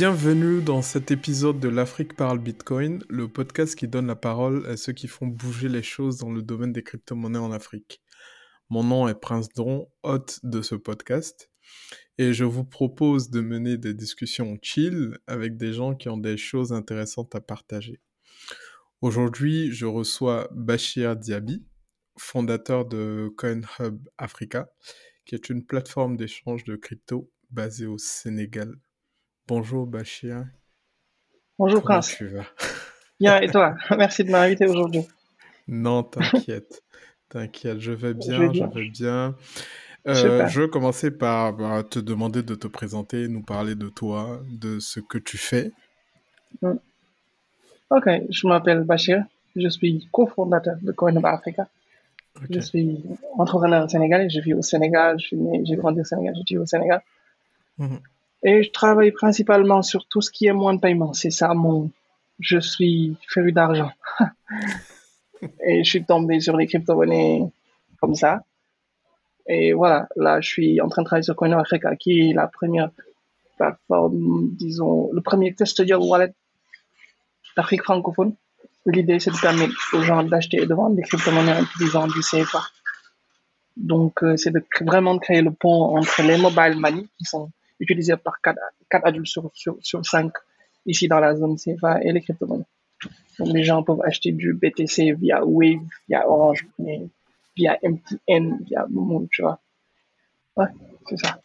Bienvenue dans cet épisode de l'Afrique parle Bitcoin, le podcast qui donne la parole à ceux qui font bouger les choses dans le domaine des crypto-monnaies en Afrique. Mon nom est Prince Dron, hôte de ce podcast, et je vous propose de mener des discussions chill avec des gens qui ont des choses intéressantes à partager. Aujourd'hui, je reçois Bachir Diaby, fondateur de CoinHub Africa, qui est une plateforme d'échange de crypto basée au Sénégal. Bonjour Bachir. Bonjour Comment Prince. tu vas? Bien, et toi? Merci de m'inviter aujourd'hui. Non, t'inquiète. T'inquiète, je vais Je bien, vais je vais bien. Euh, Super. je vais commencer par bah, te demander de te présenter, nous parler de toi, de ce que tu fais. Mm. Ok, je m'appelle Bachir. Je suis cofondateur de CoinHub Africa. Je suis entrepreneur sénégalais. Je vis au Sénégal. Je j'ai grandi au Sénégal. Je vis au Sénégal. Mhm. Et je travaille principalement sur tout ce qui est moyen de paiement. C'est ça mon. Je suis féru d'argent. Et je suis tombé sur les crypto-monnaies comme ça. Et voilà, là, je suis en train de travailler sur CoinHub Africa, qui est la première plateforme, disons, le premier custodial wallet d'Afrique francophone. L'idée, c'est de permettre aux gens d'acheter et de vendre des crypto-monnaies en utilisant du CFA. Donc, euh, c'est de, vraiment de créer le pont entre les mobile money qui sont utilisés par 4, adultes sur, sur, sur 5 ici dans la zone CFA et les crypto-monnaies. Donc, les gens peuvent acheter du BTC via Wave, via Orange via MTN, via Momo, tu vois. Ouais, c'est ça.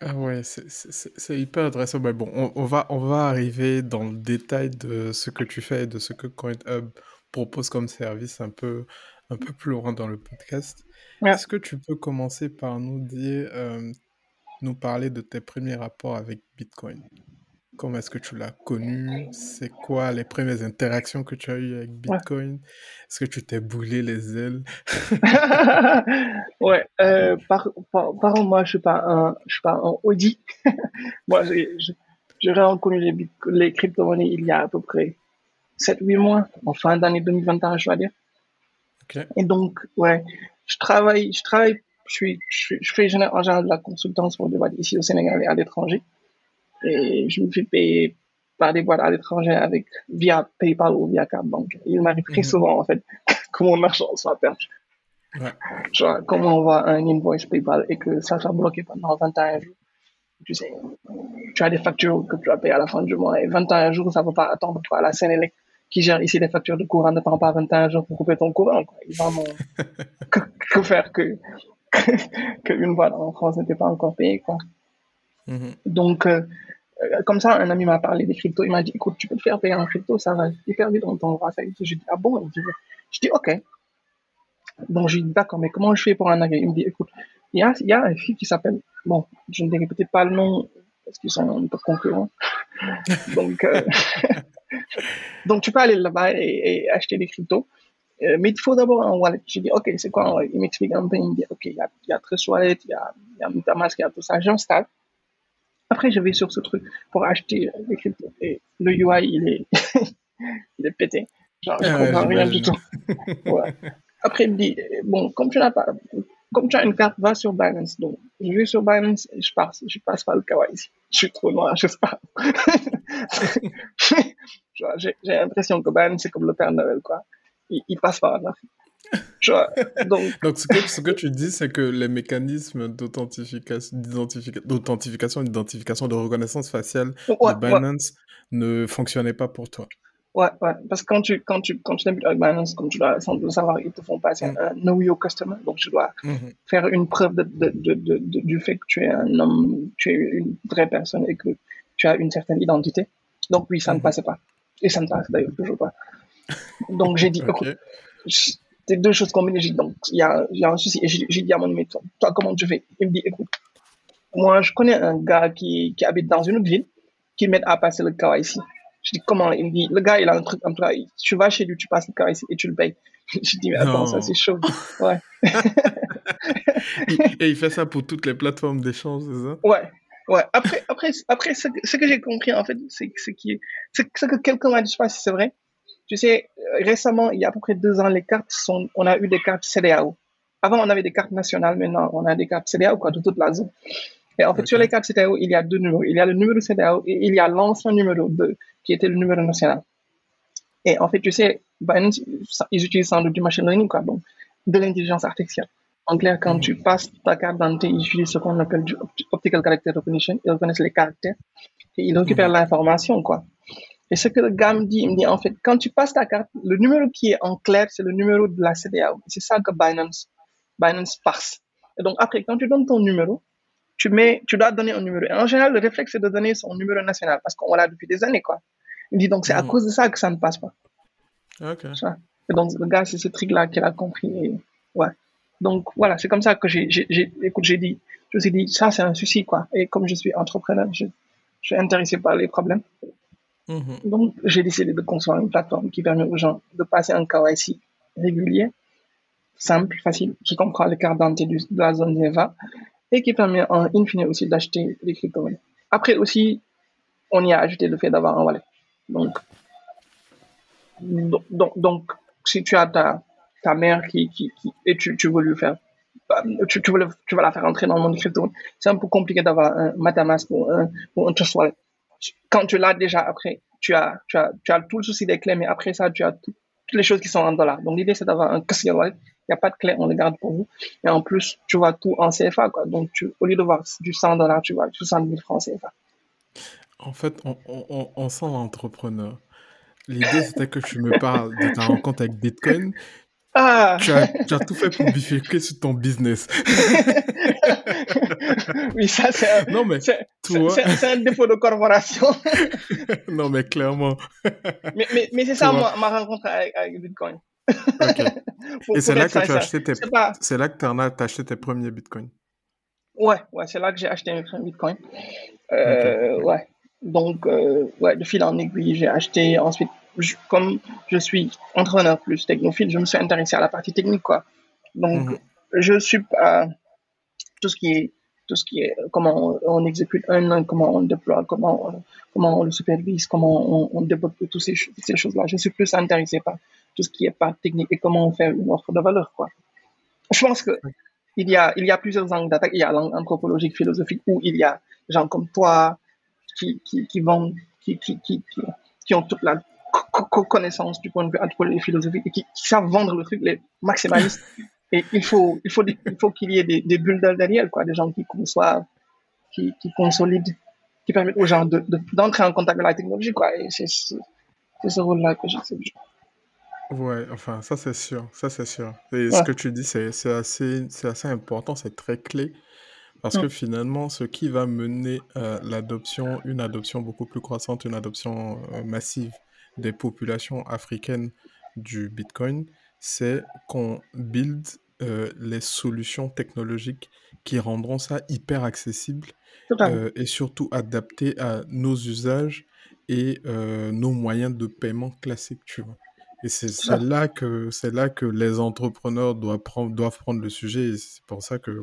Ah ouais, c'est hyper intéressant. Mais bon, on, on va, on va arriver dans le détail de ce que tu fais et de ce que CoinHub propose comme service un peu, un peu plus loin dans le podcast. Ouais. Est-ce que tu peux commencer par nous dire, euh, nous parler de tes premiers rapports avec Bitcoin? Comment est-ce que tu l'as connu? C'est quoi les premières interactions que tu as eues avec Ouais. Bitcoin? Est-ce que tu t'es boulé les ailes? ouais, euh, par, par, moi, je suis pas un, je suis pas un Audi. moi, j'ai, vraiment connu les, les crypto-monnaies il y a à peu près 7-8 mois, en fin d'année 2021, je vais dire. Et donc, ouais, je travaille, je travaille, je suis, je, suis- je fais en général de la consultance pour des boîtes ici au Sénégal et à l'étranger. Et je me fais payer par des boîtes à l'étranger avec, via PayPal ou via carte bancaire. Il m'arrive très Mhm. souvent, en fait, que mon argent soit perdu. Ouais. Genre, comment on voit un invoice PayPal et que ça soit bloqué pendant 21 jours. Tu sais, tu as des factures que tu vas payer à la fin du mois et 21 jours, ça ne peut pas attendre. Quoi. La Sénélec qui gère ici les factures de courant ne prend pas 21 jours pour couper ton courant. Quoi. Ils que, que faire que, que une boîte en France n'était pas encore payée. Quoi. Mhm. Donc, euh, euh, comme ça, un ami m'a parlé des cryptos. Il m'a dit, écoute, tu peux te faire payer en crypto, ça va hyper vite, on t'envoie ça. J'ai dit, ah bon? Il dit, je dis, ok. Donc, j'ai dit, d'accord, mais comment je fais pour en arriver? Il me dit, écoute, il y a, y a un fille qui s'appelle, bon, je ne dirai peut-être pas le nom parce qu'ils sont un peu concurrents. Donc, euh, donc tu peux aller là-bas et, et acheter des cryptos. Euh, mais il faut d'abord un wallet. J'ai dit, OK, c'est quoi un wallet? Il m'explique un peu, il me dit, OK, il y a, il y a Trust Wallet, il y a, il y a Metamask, il y a tout ça. J'installe. Après, je vais sur ce truc pour acheter euh, des cryptos. Et le UI, il est, il est pété. Genre, je Ah ouais, comprends rien du tout. Après, il me dit, bon, comme tu n'as pas, comme tu as une carte, va sur Binance. Donc, je vais sur Binance et je passe, je passe par le KYC. Je suis trop noir, je sais pas. J'ai l'impression que Binance, c'est comme le Père Noël, quoi. Il, il passe par là. Donc, Donc, ce que, ce que tu dis, c'est que les mécanismes d'authentification, d'identifica- d'authentification, d'identification, de reconnaissance faciale ouais, de ouais, Binance ne fonctionnaient pas pour toi. ouais, ouais. Parce que quand tu, quand tu, quand tu débutes avec Binance, comme tu dois sans le savoir, ils te font passer Mm. un Know Your Customer. Donc, tu dois Mhm. faire une preuve de, de, de, du fait que tu es un homme, tu es une vraie personne et que tu as une certaine identité. Donc, oui, ça ne Mhm. passait pas. Et ça ne passe d'ailleurs toujours pas. Donc, j'ai dit, écoute, c'est deux choses combinées. J'ai dit, donc, il y a, y a un souci. Et j'ai dit à mon ami, toi, toi, comment tu fais? Il me dit, écoute, moi, je connais un gars qui, qui habite dans une autre ville qui m'aide à passer le KYC. Je dis, comment? Il me dit, le gars, il a un truc comme toi. Tu vas chez lui, tu passes le KYC et tu le payes. Je dis, mais attends, ça, c'est chaud. Ouais. Et il fait ça pour toutes les plateformes d'échange, c'est ça? Ouais, ouais. Après, après, après ce que, ce que j'ai compris, en fait, c'est c'est ce que quelqu'un m'a dit, je sais pas si c'est vrai. Tu sais, récemment, il y a à peu près deux ans, les cartes sont, on a eu des cartes CDAO. Avant, on avait des cartes nationales, maintenant, on a des cartes CDAO, quoi, de toute la zone. Et en fait, sur les cartes CDAO, il y a deux numéros. Il y a le numéro CDAO et il y a l'ancien numéro 2, qui était le numéro national. Et en fait, tu sais, Binance, ils utilisent sans doute du machine learning, quoi, donc de l'intelligence artificielle. En clair, quand tu passes ta carte d'identité, ils utilisent ce qu'on appelle du optical character recognition. Ils reconnaissent les caractères et ils récupèrent l'information, quoi. Et ce que le gars me dit, il me dit, en fait, quand tu passes ta carte, le numéro qui est en clair, c'est le numéro de la CDAO. C'est ça que Binance, Binance passe. Et donc, après, quand tu donnes ton numéro, tu mets, tu dois donner un numéro. Et en général, le réflexe, c'est de donner son numéro national parce qu'on l'a depuis des années, quoi. Il dit, donc, c'est à hmm. cause de ça que ça ne passe pas. Ok. Et donc, le gars, c'est ce truc-là qu'il a compris. Et, ouais. Donc, voilà, c'est comme ça que j'ai, j'ai, écoute, j'ai dit, je me suis dit, ça, c'est un souci, quoi. Et comme je suis entrepreneur, je, je suis intéressé par les problèmes. Mhm. Donc, j'ai décidé de construire une plateforme qui permet aux gens de passer un KYC régulier, simple, facile, qui comprend les cartes d'identité de la zone NEVA et qui permet en in fine aussi d'acheter des crypto-monnaies. Après aussi, on y a ajouté le fait d'avoir un wallet. Donc, donc, si tu as ta, ta mère qui, qui, et tu, tu veux faire tu, tu, veux tu la faire entrer dans le monde crypto. C'est un peu compliqué d'avoir un MetaMask ou un, ou un Trust Wallet quand tu l'as déjà après, tu as, tu as, tu as tout le souci des clés, mais après ça, tu as toutes les choses qui sont en dollars. Donc, l'idée, c'est d'avoir un custodial wallet. Il n'y a pas de clé, on les garde pour vous. Et en plus, tu vois tout en CFA, quoi. Donc, tu, au lieu de voir du 100 dollars, tu vois 60 000 francs CFA. En fait, on, on, on sent l'entrepreneur. L'idée, c'était que tu me parles de ta rencontre avec Bitcoin, ah. Tu, as, tout fait pour bifurquer sur ton business. oui, ça, c'est un, non, mais c'est, un défaut de corporation. non, mais clairement. mais, mais, mais c'est ça ma, ma, rencontre avec, Bitcoin. Et c'est là que tu as acheté tes, c'est là que tu as acheté tes premiers Bitcoins. Ouais, ouais, c'est là que j'ai acheté mes premiers Bitcoins. Euh, Ouais. Donc, euh, ouais, de fil en aiguille, j'ai acheté ensuite comme je suis entrepreneur plus technophile, je me suis intéressé à la partie technique, quoi. Donc, mhm. je suis pas tout ce qui est tout ce qui est comment on, exécute un, comment on déploie, comment comment on le supervise, comment on, développe toutes ces, choses-là. Je suis plus intéressé par tout ce qui est pas technique et comment on fait une offre de valeur, quoi. Je pense que il y a il y a plusieurs angles d'attaque. Il y a l'anthropologique, philosophique, où il y a gens comme toi qui qui, qui vont qui, qui, qui, qui ont toute la connaissance du point de vue anthropologique et philosophique et qui, savent vendre le truc, les maximalistes. Et il faut, il faut, il faut qu'il y ait des, des bulles derrière, quoi, des gens qui conçoivent, qui, qui consolident, qui permettent aux gens d'entrer de, en contact avec la technologie, quoi. Et c'est ce rôle-là que j'ai Ouais, enfin, ça c'est sûr, ça c'est sûr. Et ce que tu dis, c'est assez, assez important, c'est très clé. Parce que finalement, ce qui va mener à l'adoption, une adoption beaucoup plus croissante, une adoption euh, massive des populations africaines du Bitcoin, c'est qu'on build euh, les solutions technologiques qui rendront ça hyper accessible euh, et surtout adapté à nos usages et euh, nos moyens de paiement classiques, tu vois. Et c'est là que c'est là que les entrepreneurs doivent prendre doivent prendre le sujet. c'est pour ça que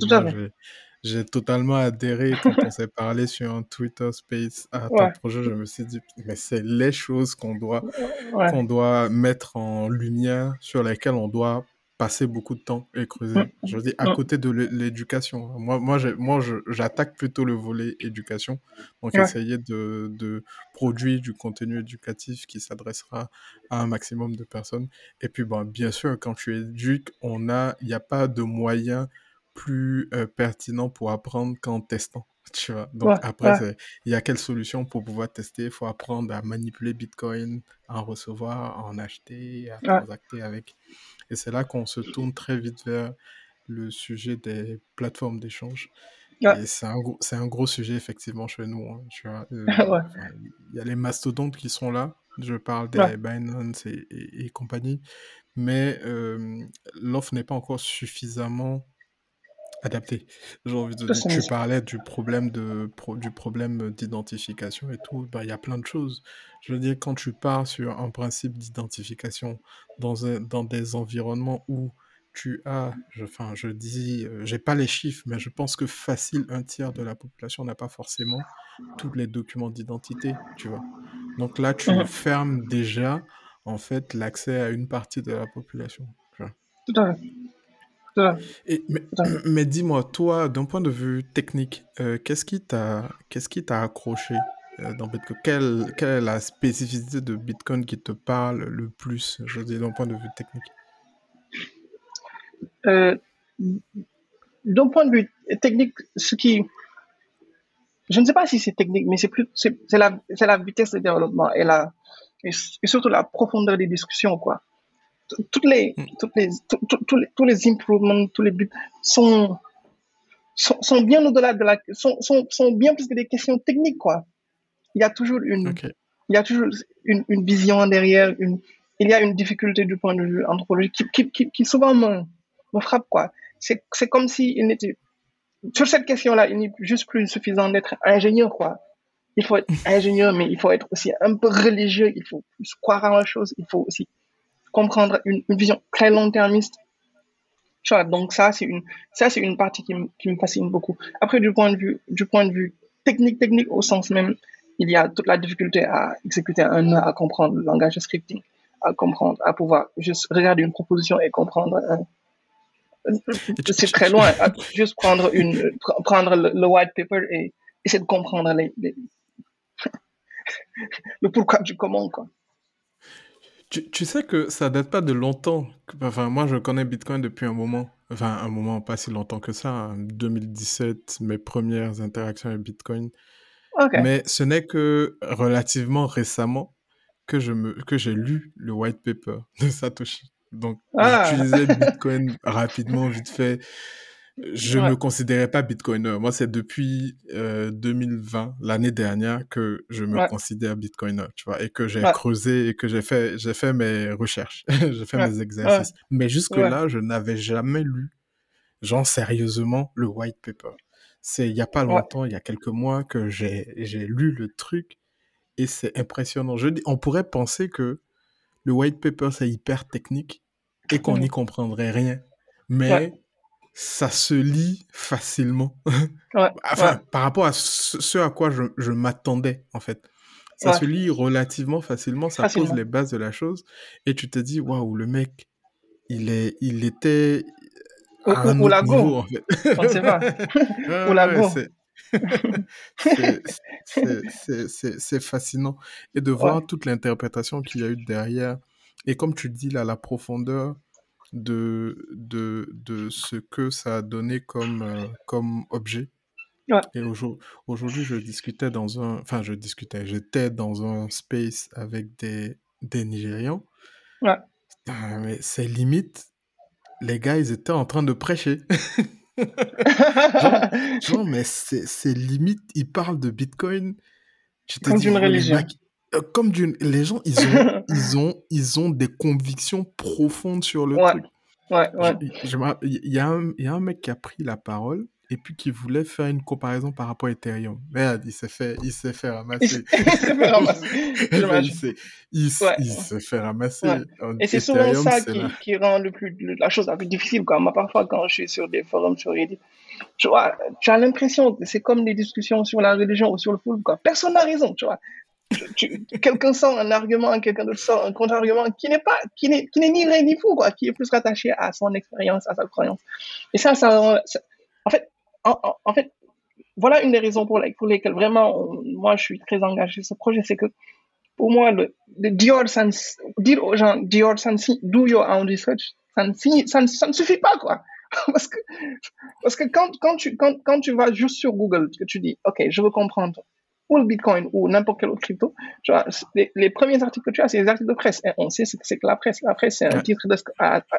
j'ai totalement adhéré quand on s'est parlé sur un Twitter Space à ton projet. Je me suis dit, mais c'est les choses qu'on doit, qu'on doit mettre en lumière, sur lesquelles on doit passer beaucoup de temps et creuser. Mm. Je veux dire, à mm. côté de l'éducation. Moi, moi, moi j'attaque plutôt le volet éducation. Donc, essayer de, de, produire du contenu éducatif qui s'adressera à un maximum de personnes. Et puis, bon, bien sûr, quand tu éduques, on a, il n'y a pas de moyens plus euh, pertinent pour apprendre qu'en testant. Tu vois? Donc après, il y a quelle solution pour pouvoir tester? Il faut apprendre à manipuler Bitcoin, à en recevoir, à en acheter, à transacter avec. Et c'est là qu'on se tourne très vite vers le sujet des plateformes d'échange. Et c'est un, gros, un gros sujet effectivement chez nous. Hein, tu vois? Euh, il y a les mastodontes qui sont là. Je parle des Binance et, et, compagnie. Mais euh, l'offre n'est pas encore suffisamment Adapté. J'ai envie de dire, tu parlais du problème de du problème d'identification et tout, bah, il y a plein de choses. Je veux dire, quand tu pars sur un principe d'identification dans dans des environnements où tu as, je enfin, je dis, euh, j'ai pas les chiffres, mais je pense que facile un tiers de la population n'a pas forcément tous les documents d'identité, tu vois? Donc là, tu mmh fermes déjà, en fait, l'accès à une partie de la population, Tout à fait. Et, mais, dis-moi, toi, d'un point de vue technique, euh, qu'est-ce qui t'a qu'est-ce qui t'a accroché euh, dans Bitcoin? Quelle, quelle, est la spécificité de Bitcoin qui te parle le plus, je dis, d'un point de vue technique? Euh, D'un point de vue technique, ce qui... Je ne sais pas si c'est technique, mais c'est plus c'est la, la vitesse de développement et, la, et surtout la profondeur des discussions, quoi toutes les, hmm. toutes les, tous les, tous les improvements, tous les buts sont, sont, sont bien au-delà de la, sont, sont, sont, bien plus que des questions techniques, quoi. Il y a toujours une, il y a toujours une, une, vision derrière, une, il y a une difficulté du point de vue anthropologique qui, qui, qui, qui souvent me, me frappe, quoi. C'est, c'est comme si il n'était, sur cette question-là, il n'est juste plus suffisant d'être ingénieur, quoi. Il faut être ingénieur, mais il faut être aussi un peu religieux, il faut croire en la chose, il faut aussi comprendre une, vision très long-termiste. Donc ça, c'est une, ça, c'est une partie qui, qui, me fascine beaucoup. Après, du point de vue, du point de vue technique, technique au sens même, il y a toute la difficulté à exécuter un nœud, à comprendre le langage scripting, à comprendre, à pouvoir juste regarder une proposition et comprendre. c'est très loin. juste prendre une, prendre le, white paper et essayer de comprendre les, les le pourquoi du comment, quoi. Tu, sais que ça date pas de longtemps. Enfin, moi, je connais Bitcoin depuis un moment. Enfin, un moment pas si longtemps que ça. En 2017, mes premières interactions avec Bitcoin. Mais ce n'est que relativement récemment que je me que j'ai lu le white paper de Satoshi. Donc, ah. j'utilisais Bitcoin rapidement, vite fait. Je ne me considérais pas bitcoiner. Moi, c'est depuis 2020, euh, l'année dernière, que je me considère bitcoiner, tu vois, et que j'ai creusé et que j'ai fait, j'ai fait mes recherches, j'ai fait mes exercices. Mais jusque-là, je n'avais jamais lu, genre sérieusement, le white paper. C'est il y a pas longtemps, il y a quelques mois, que j'ai, j'ai lu le truc et c'est impressionnant. Je dis, on pourrait penser que le white paper, c'est hyper technique et qu'on n'y comprendrait rien. Mais ça se lit facilement. enfin, par rapport à ce, à quoi je, je m'attendais, en fait. Ça se lit relativement facilement, ça pose les bases de la chose, et tu te dis, waouh, le mec, il, est, il était à un autre niveau, en fait. On sait pas. c'est fascinant. Et de voir toute l'interprétation qu'il y a eu derrière. Et comme tu dis, là, la profondeur de, de, de ce que ça a donné comme, euh, comme objet. Et aujourd'hui, je discutais dans un... Enfin, je discutais, j'étais dans un space avec des, des Nigérians. Ouais. mais c'est limite, les gars, ils étaient en train de prêcher. genre, mais c'est limite, ils parlent de Bitcoin. comme d'une religion. Comme d'une, les gens, ils ont, ils ont, ils ont des convictions profondes sur le truc. Ouais, ouais. Il y, a un, y a un mec qui a pris la parole et puis qui voulait faire une comparaison par rapport à Ethereum. Merde, il s'est fait, il s'est fait ramasser. il s'est fait ramasser. il s'est fait ramasser. Et c'est souvent ça qui, qui, rend le plus, la chose la plus difficile. Quoi. Moi, parfois, quand je suis sur des forums sur Reddit, tu vois, tu as l'impression que c'est comme des discussions sur la religion ou sur le foot. Quoi. Personne n'a raison, tu vois quelqu'un sort un argument, quelqu'un d'autre sort un contre-argument qui n'est pas, qui n'est, qui n'est ni vrai ni fou, quoi, qui est plus rattaché à son expérience, à sa croyance. Et ça, ça, en fait, en, fait, voilà une des raisons pour, pour lesquelles vraiment, moi, je suis très engagé sur ce projet, c'est que pour moi, le, le dire aux gens, Dior do your own research, ça ne, ça ça ne suffit pas, quoi. parce que, parce que quand, quand, tu, quand, quand tu vas juste sur Google, que tu dis, OK, je veux comprendre ou le Bitcoin ou n'importe quel autre crypto, tu vois, les, premiers articles que tu as, c'est les articles de presse. Et on sait ce que c'est que la presse. La presse, c'est un titre,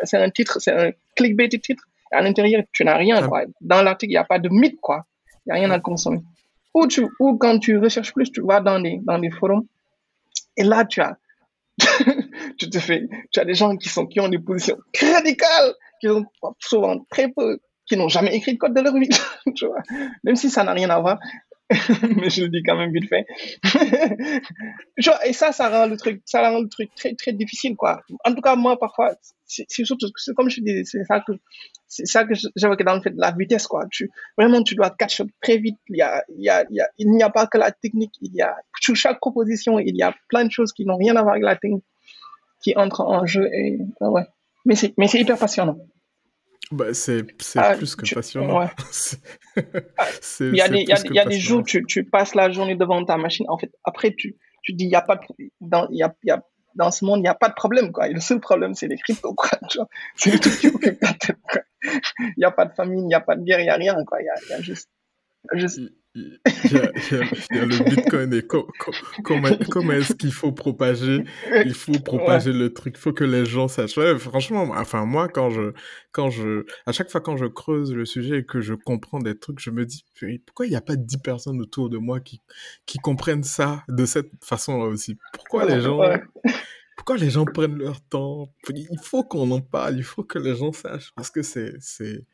c'est un titre, c'est un clickbait titre. à l'intérieur, tu n'as rien, quoi. Dans l'article, il n'y a pas de mythe, quoi. Il n'y a rien à consommer. Ou, tu, ou quand tu recherches plus, tu vas dans les, dans les forums. Et là, tu as, tu te fais, tu as des gens qui sont, qui ont des positions radicales, qui ont souvent très peu, qui n'ont jamais écrit de code de leur vie, tu vois. Même si ça n'a rien à voir. mais je le dis quand même vite fait. et ça, ça rend le truc, ça rend le truc très, très difficile, quoi. En tout cas, moi, parfois, c'est surtout, comme je dis, c'est ça que, c'est ça que dans le fait de la vitesse, quoi. Tu, vraiment, tu dois catch up très vite. Il y a, il y a, il n'y a pas que la technique. Il y a, sur chaque proposition, il y a plein de choses qui n'ont rien à voir avec la technique qui entrent en jeu et, ouais. Mais c'est, mais c'est hyper passionnant. Bah, c'est Ah, plus que tu, passionnant. ouais. Il y a des, y a, y a des jours, tu, tu passes la journée devant ta machine. En fait, après, tu, tu dis, il y a pas de, dans, y a, y a, dans ce monde, il n'y a pas de problème, quoi. Et le seul problème, c'est les cryptos. C'est le truc qui occupe ta tête. Il n'y a pas de famine, il n'y a pas de guerre, il n'y a rien. Il y a, il y a juste, juste, Il y a, il y a- il y a le Bitcoin et co- co- comment, comment est-ce qu'il faut propager il faut ouais, propager le truc, il faut que les gens sachent. Ouais, franchement, enfin moi quand je quand je à chaque fois quand je creuse le sujet et que je comprends des trucs, je me dis pourquoi il n'y a pas dix personnes autour de moi qui qui comprennent ça de cette façon-là aussi? Pourquoi les gens ouais, pourquoi les gens prennent leur temps? Il faut qu'on en parle, il faut que les gens sachent parce que c'est c'est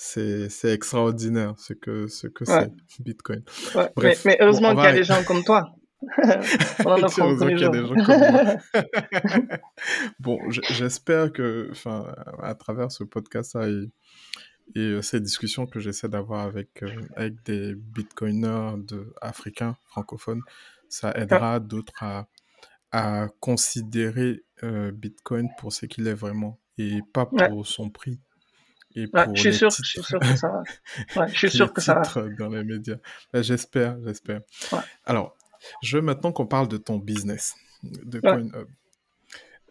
c'est extraordinaire ce que ce que ouais, c'est Bitcoin. ouais. Mais, Bref, mais bon, heureusement on qu'il y a des gens comme toi. On en apprend tous heureusement les qu'il y a des jours. gens comme moi. Bon, j'espère que, enfin, à travers ce podcast-là et, et euh, ces discussions que j'essaie d'avoir avec, euh, avec des bitcoiners de, africains francophones, ça Ouais, aidera d'autres à, à considérer euh, Bitcoin pour ce qu'il est vraiment et pas ouais, pour son prix et ouais. Je suis sûr, je suis titres, sûr que ça va. Ouais, je suis sûr que ça va. dans les médias. Ben, j'espère, j'espère. Ouais, Alors, je veux maintenant qu'on parle de ton business, de ouais, CoinHub.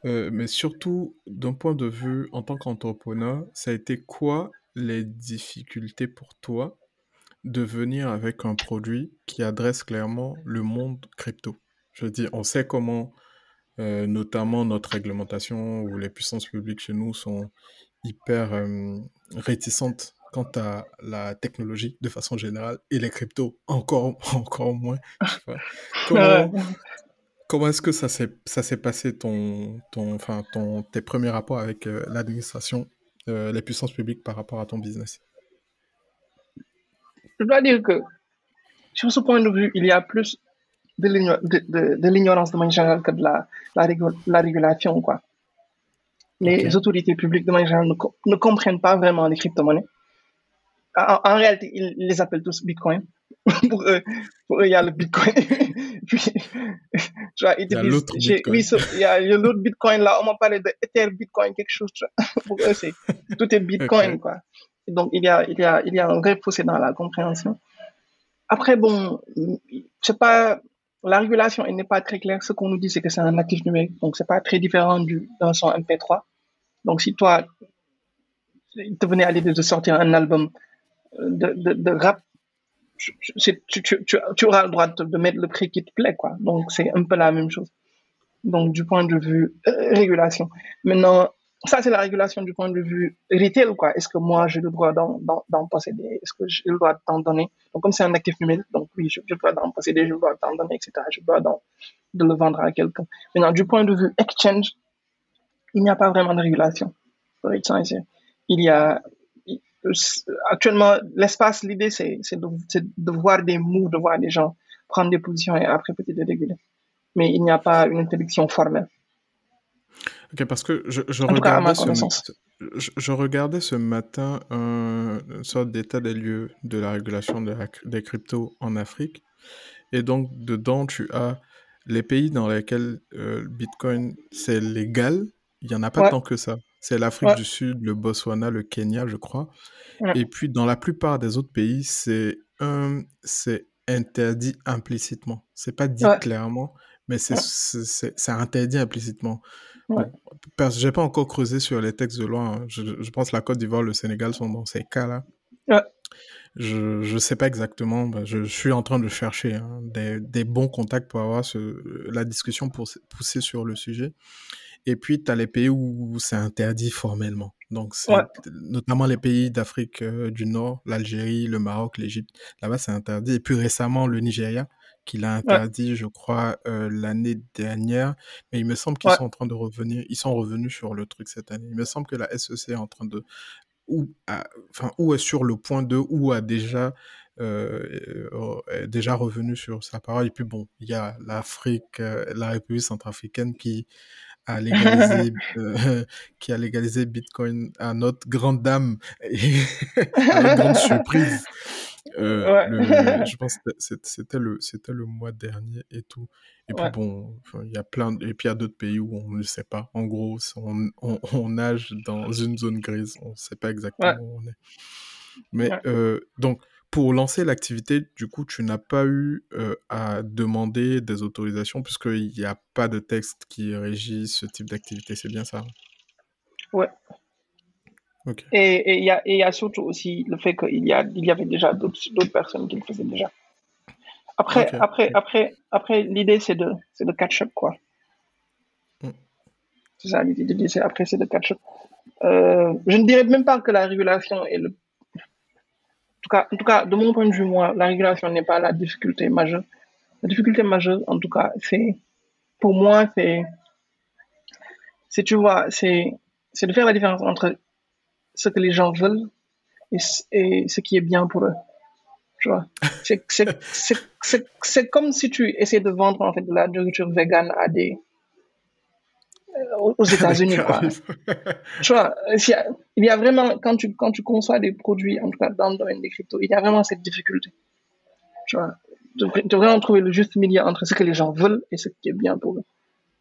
Euh, mais surtout, d'un point de vue en tant qu'entrepreneur, ça a été quoi les difficultés pour toi de venir avec un produit qui adresse clairement le monde crypto? Je veux dire, on sait comment, euh, notamment notre réglementation ou les puissances publiques chez nous sont hyper euh, réticentes quant à la technologie de façon générale et les cryptos encore, encore moins. Comment, Comment est-ce que ça s'est passé ton ton enfin ton tes premiers rapports avec euh, l'administration, euh, les puissances publiques par rapport à ton business? Je dois dire que sur ce point de vue, il y a plus de l'igno- de- de- de l'ignorance de manière générale que de la, la régulation, quoi. Les autorités publiques de manière générale ne, co- ne comprennent pas vraiment les crypto-monnaies. En, en réalité, ils les appellent tous Bitcoin. pour, eux, pour eux, il y a le Bitcoin. Puis, tu vois, ils Il y a l'autre oui, Bitcoin. il y a, l'autre Bitcoin là, on m'a parlé de Ether Bitcoin, quelque chose. tu vois. Pour eux, c'est, tout est Bitcoin, quoi. Et donc, il y a, il y a, il y a un vrai fossé dans la compréhension. Après, bon, c'est pas, la régulation, elle n'est pas très claire. Ce qu'on nous dit, c'est que c'est un actif numérique. Donc, c'est pas très différent du, d'un son MP3. Donc, si toi, il te venait à l'idée de sortir un album euh, de, rap, tu, auras le droit de, de mettre le prix qui te plaît, quoi. Donc, c'est un peu la même chose. Donc, du point de vue euh, régulation. Maintenant, ça, c'est la régulation du point de vue retail, quoi. Est-ce que moi, j'ai le droit d'en, d'en, d'en posséder? Est-ce que j'ai le droit de t'en donner? Donc, comme c'est un actif numérique, donc oui, j'ai le droit d'en posséder, j'ai le droit de t'en donner, etc. J'ai le droit d'en, de le vendre à quelqu'un. Maintenant, du point de vue exchange, il n'y a pas vraiment de régulation. Il y a, actuellement, l'espace, l'idée, c'est, de, de voir des moves, de voir des gens prendre des positions et après peut-être de réguler. Mais il n'y a pas une interdiction formelle. Ok, parce que je, je regardais ce, connaissance. je, je regardais ce matin un, une sorte d'état des lieux de la régulation de la- des cryptos en Afrique. Et donc, dedans, tu as les pays dans lesquels euh, le Bitcoin, c'est légal. Il n'y en a pas Ouais, tant que ça. C'est l'Afrique ouais, du Sud, le Botswana, le Kenya, je crois. ouais, Et puis, dans la plupart des autres pays, c'est c'est interdit implicitement. C'est pas dit clairement, mais c'est interdit implicitement. Ouais. J'ai pas encore creusé sur les textes de loi. hein. Je, je pense que la Côte d'Ivoire, le Sénégal sont dans ces cas-là. ouais. Je je sais pas exactement. bah, je, je suis en train de chercher hein, des, des bons contacts pour avoir ce, la discussion pour pousser sur le sujet. Et puis, tu as les pays où c'est interdit formellement. Donc, Ouais, notamment les pays d'Afrique euh, du Nord, l'Algérie, le Maroc, l'Égypte. Là-bas, c'est interdit. Et puis récemment, le Nigeria, qui l'a ouais, interdit, je crois, euh, l'année dernière. Mais il me semble qu'ils ouais. sont en train de revenir. Ils sont revenus sur le truc cette année. Il me semble que la SEC est en train de ou, à- enfin, ou est sur le point de, ou a déjà, euh, euh, est déjà revenu sur sa parole. Et puis bon, il y a l'Afrique, euh, la République centrafricaine qui a légalisé, euh, qui a légalisé Bitcoin à notre grande dame et à notre grande surprise. Euh, le, je pense que c'était le, c'était le mois dernier et tout. Et puis bon, il y a plein, et puis il y a d'autres pays où on ne sait pas. En gros, on, on, nage dans une zone grise, on ne sait pas exactement où on est. Mais euh, donc, pour lancer l'activité, du coup, tu n'as pas eu euh, à demander des autorisations puisqu'il n'y a pas de texte qui régit ce type d'activité. C'est bien ça Ouais. Et il y, a, y a surtout aussi le fait qu'il y, a, il y avait déjà d'autres personnes qui le faisaient déjà. Après, après, après, après l'idée, c'est de, de catch-up, quoi. Mm. C'est ça, l'idée, c'est après, c'est de catch-up. Euh, je ne dirais même pas que la régulation est le. En tout, cas, en tout cas, de mon point de vue, moi, la régulation n'est pas la difficulté majeure. La difficulté majeure, en tout cas, c'est. Pour moi, c'est. C'est, tu vois, c'est, c'est de faire la différence entre ce que les gens veulent et, ce qui est bien pour eux. Tu vois, c'est comme si tu essayais de vendre en fait de la nourriture végane à des euh, aux États-Unis quoi. tu vois, il y, a, vraiment quand tu quand tu conçois des produits en tout cas dans le domaine des cryptos, il y a vraiment cette difficulté. Tu vois, de, vraiment trouver le juste milieu entre ce que les gens veulent et ce qui est bien pour eux.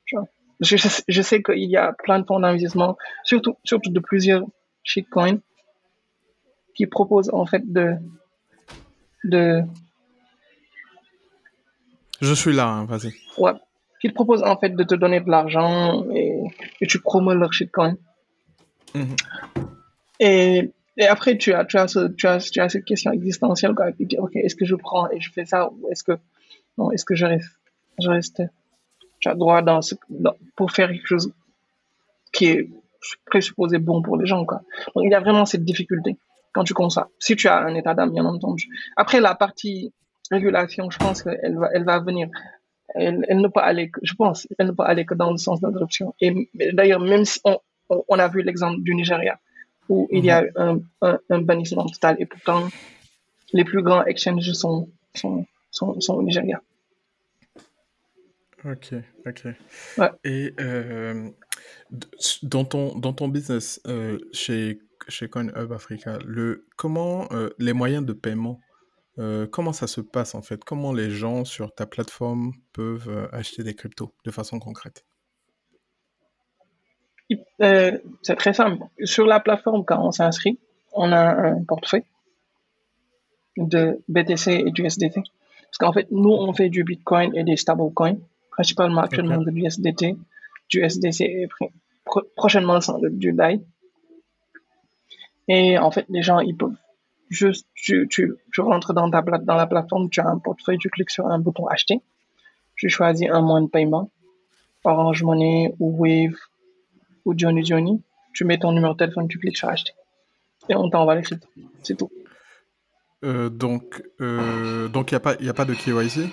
Tu vois. Je, je, sais qu'il y a plein de fonds d'investissement, surtout surtout de plusieurs shitcoin qui propose en fait de de je suis là hein, vas-y. Ouais. Qui te propose en fait de te donner de l'argent et, et, tu promets leur shitcoin. Mm-hmm. et, et après tu as tu as ce, tu as tu as cette question existentielle quoi qui dit ok est-ce que je prends et je fais ça ou est-ce que non est-ce que je reste je reste tu as droit dans ce pour faire quelque chose qui est présupposé bon pour les gens. Quoi. Donc, il y a vraiment cette difficulté quand tu ça Si tu as un état d'âme, bien entendu. Après, la partie régulation, je pense qu'elle va, elle va venir. Elle, elle, ne peut aller, je pense, elle ne peut aller que dans le sens d'adoption. Et d'ailleurs, même si on, on a vu l'exemple du Nigeria, où il y a mhm. un, un, bannissement total, et pourtant, les plus grands exchanges sont, sont, sont, sont au Nigeria. Ok, ok. Et euh, dans, ton, dans ton business euh, chez, chez CoinHub Africa, le, comment euh, les moyens de paiement, comment ça se passe en fait? Comment les gens sur ta plateforme peuvent acheter des cryptos de façon concrète? C'est très simple. Sur la plateforme, quand on s'inscrit, on a un portefeuille de BTC et du SDT. Parce qu'en fait, nous, on fait du Bitcoin et des stablecoins principalement actuellement de l'USDT, du SDC et prochainement du DAI. Et en fait, les gens, ils peuvent juste, tu, rentres dans, ta, dans la plateforme, tu as un portefeuille, tu cliques sur un bouton acheter, tu choisis un moyen de paiement, Orange Money ou Wave ou Johnny Johnny, tu mets ton numéro de téléphone, tu cliques sur acheter. Et on t'envoie les cryptos. C'est tout. Euh, donc, euh, donc il n'y a, pas, a pas de KYC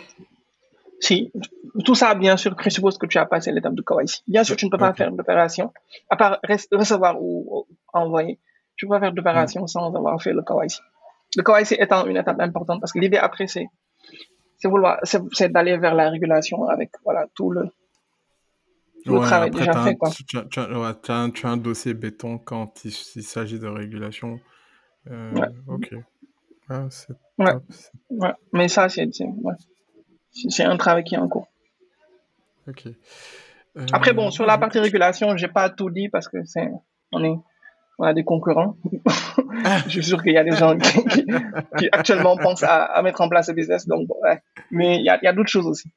si, tout ça, bien sûr, présuppose que tu as passé l'étape de KYC. Bien sûr, tu ne peux pas faire d'opération, à part recevoir ou, envoyer. Tu ne peux pas faire d'opération mm. sans avoir fait le KYC. Le KYC étant une étape importante parce que l'idée après, c'est c'est d'aller vers la régulation avec voilà, tout le, travail déjà fait. Quoi. Tu, as, un, dossier béton quand il, s'agit de régulation. Euh, ok. Ah, ouais. ouais. Mais ça, c'est. Ouais c'est un travail qui est en cours. Ok. Après, bon, sur la partie régulation, j'ai pas tout dit parce que c'est, on est, on a des concurrents. je suis sûr qu'il y a des gens qui, actuellement pensent à, mettre en place ce business. Donc, Mais il y a, y a d'autres choses aussi.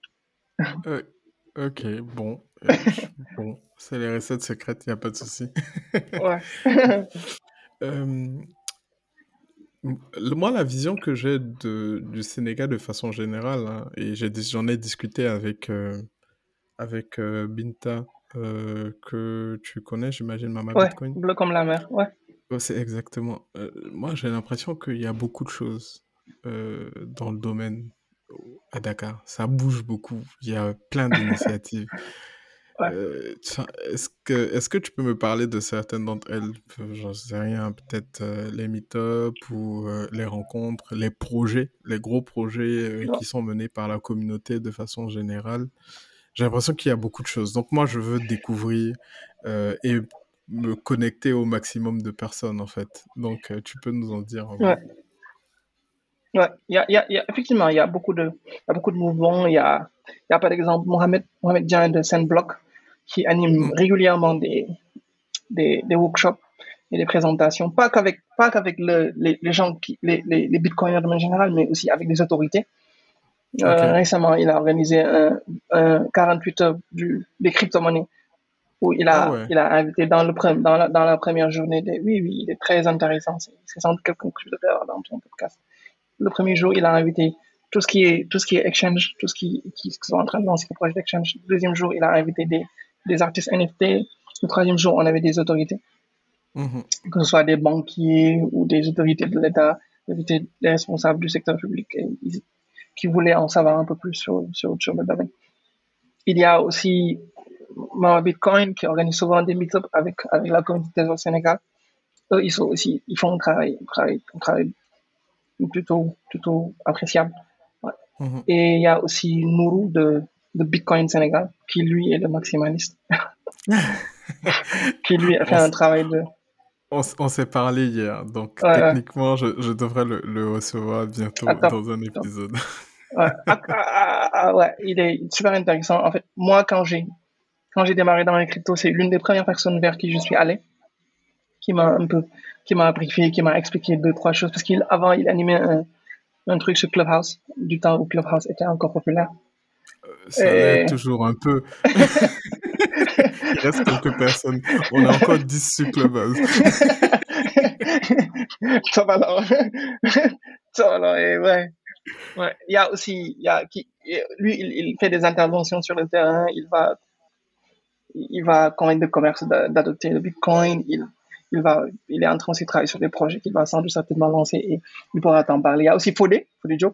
Euh, ok, bon. Euh, bon, c'est les recettes secrètes, il n'y a pas de souci. ouais. Moi, la vision que j'ai du Sénégal de façon générale, hein, et j'en ai, discuté avec, euh, avec euh, Binta, euh, que tu connais, j'imagine, Mama ouais, Bleu comme la mer, ouais. c'est exactement. moi, j'ai l'impression qu'il y a beaucoup de choses dans le domaine à Dakar. Ça bouge beaucoup. Il y a plein d'initiatives. Euh, est-ce que, est que tu peux me parler de certaines d'entre elles? J'en sais rien, peut-être euh, les meet-up ou euh, les rencontres, les projets, les gros projets qui sont menés par la communauté de façon générale. J'ai l'impression qu'il y a beaucoup de choses. Donc moi, je veux découvrir et me connecter au maximum de personnes, en fait. Donc tu peux nous en dire. En ouais. Ouais, y a, il y a, il y a- effectivement, il y a beaucoup de, il y a beaucoup de mouvements. Il y a, y a par exemple Mohamed, Mohamed Dian de Sandblock qui anime Mm. régulièrement des, des, des workshops et des présentations, pas qu'avec, pas qu'avec le, les, les gens qui, les, les, les bitcoiners de manière générale, mais aussi avec des autorités. Euh, récemment, il a organisé un, un 48 heures du, des crypto-monnaies où il a, Ah ouais. il a invité dans, le, dans, la, dans la première journée. Des, oui, oui, il est très intéressant. C'est c'est sans doute quelqu'un que je devrais avoir dans ton podcast. Le premier jour, il a invité tout ce qui est, tout ce qui est exchange, tout ce qui, qui, qui sont en train de lancer des projets d'exchange. Le deuxième jour, il a invité des, des artistes NFT. Le troisième jour, on avait des autorités, Mhm. que ce soit des banquiers ou des autorités de l'État, des responsables du secteur public et qui voulaient en savoir un peu plus sur, sur, sur le domaine. Il y a aussi Mama Bitcoin qui organise souvent des meet-ups avec, avec la communauté au Sénégal. Eux, ils sont aussi, ils font un travail, un travail, un travail plutôt, plutôt appréciable. Ouais. Mhm. Et il y a aussi Nourou de, de Bitcoin Sénégal, qui lui est le maximaliste. qui lui a fait On un travail de. On, s'est parlé hier, donc Ouais, ouais. techniquement, je, je devrais le, le recevoir bientôt dans un épisode. Ouais. Ah, ah, ah, ouais, il est super intéressant. En fait, moi, quand j'ai quand j'ai démarré dans les cryptos, c'est l'une des premières personnes vers qui je suis allé, qui m'a un peu, qui m'a briefé, qui m'a expliqué deux trois choses, parce qu'avant il animait un, un truc sur Clubhouse, du temps où Clubhouse était encore populaire. Ça l'est toujours un peu. Il reste quelques personnes. On a encore 10 sur Clubhouse. ça va alors, ça va alors, et ouais. Ouais. Il y a aussi, il y a qui, lui, il, il fait des interventions sur le terrain. Il va, il va convaincre le commerce d'a- d'adopter le Bitcoin. Il, il va, il est en train de travailler sur des projets qu'il va sans doute certainement lancer et il pourra t'en parler. Il y a aussi Fodé, Fodé Joe,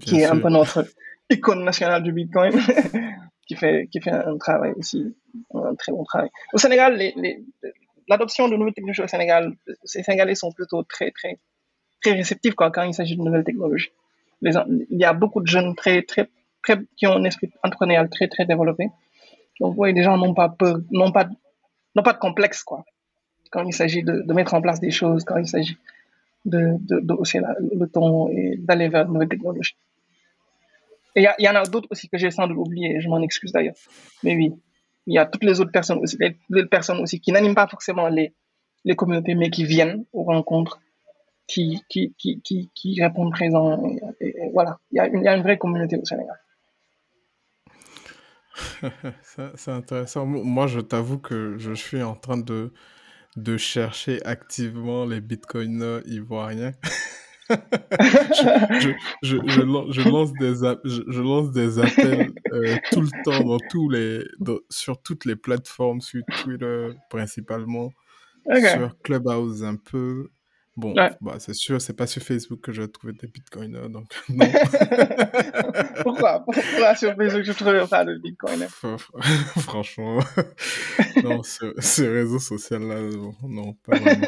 qui est un peu notre icône nationale du Bitcoin, qui fait, qui fait un travail aussi, un très bon travail. Au Sénégal, les, les, l'adoption de nouvelles technologies au Sénégal, les Sénégalais sont plutôt très, très, très réceptifs quoi, quand il s'agit de nouvelles technologies. Les, il y a beaucoup de jeunes très, très, très, qui ont un esprit entrepreneurial très, très développé. Donc, oui, les gens n'ont pas peur, n'ont pas, n'ont pas de complexe, quoi. Quand il s'agit de, de mettre en place des choses, quand il s'agit de, de, de hausser le ton et d'aller vers de nouvelles technologies. Il y, en a d'autres aussi que j'ai sans doute oublié, je m'en excuse d'ailleurs. Mais oui, il y a toutes les autres personnes aussi, les, les personnes aussi qui n'animent pas forcément les, les communautés, mais qui viennent aux rencontres, qui, qui, qui, qui, répondent présents. Voilà, il y, a une, y a une vraie communauté au Sénégal. C'est intéressant. Mo- Moi, je t'avoue que je suis en train de, de chercher activement les bitcoiners ivoiriens. je, je, je, je lan- je lance des, je, lance des appels euh, tout le temps dans tous les, dans- sur toutes les plateformes, sur Twitter principalement, sur Clubhouse un peu. Bon, Ouais. bah, c'est sûr, c'est pas sur Facebook que je vais trouver des bitcoiners, donc non. Pourquoi? Pourquoi sur Facebook je ne trouve pas de Bitcoin Fr- fr- Franchement, non, ce, ce réseau social-là, non, non, pas vraiment.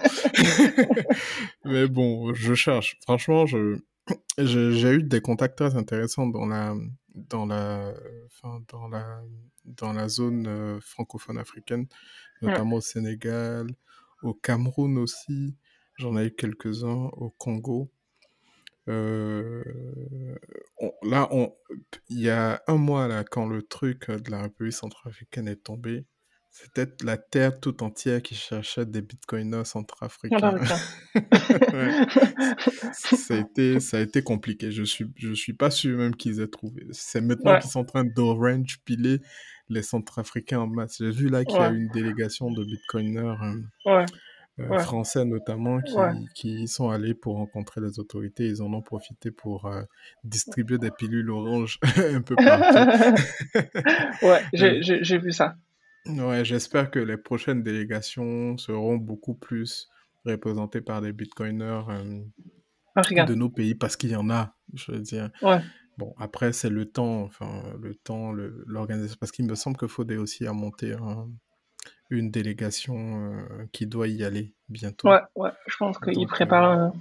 Mais bon, je cherche. Franchement, je, j'ai j'ai eu des contacts très intéressants dans la, dans la, enfin, dans la, dans la zone euh, francophone africaine, notamment au Sénégal, au Cameroun aussi. J'en ai eu quelques-uns au Congo. Euh, on- là, on, il y a un mois, là, quand le truc euh, de la République centrafricaine est tombé, c'était la terre tout entière qui cherchait des bitcoiners centrafricains. Ouais. Ça a été, ça a été compliqué. Je suis, je suis pas sûr même qu'ils aient trouvé. C'est maintenant Ouais. qu'ils sont en train d'orange piler les centrafricains en masse. J'ai vu là qu'il y a Ouais. une délégation de bitcoiners euh, Ouais. Euh, Ouais. français notamment qui, Ouais. qui sont allés pour rencontrer les autorités. Ils en ont profité pour euh, distribuer des pilules oranges un peu partout. ouais, j'ai Euh, vu ça. ouais, j'espère que les prochaines délégations seront beaucoup plus représentées par des bitcoiners euh, Africain. de nos pays parce qu'il y en a, je veux dire. Ouais. Bon, après, c'est le temps, enfin, le temps, l'organisation, parce qu'il me semble que Faudé aussi a monté un- une délégation euh, qui doit y aller bientôt. Ouais, ouais, je pense qu'il Donc, prépare, un,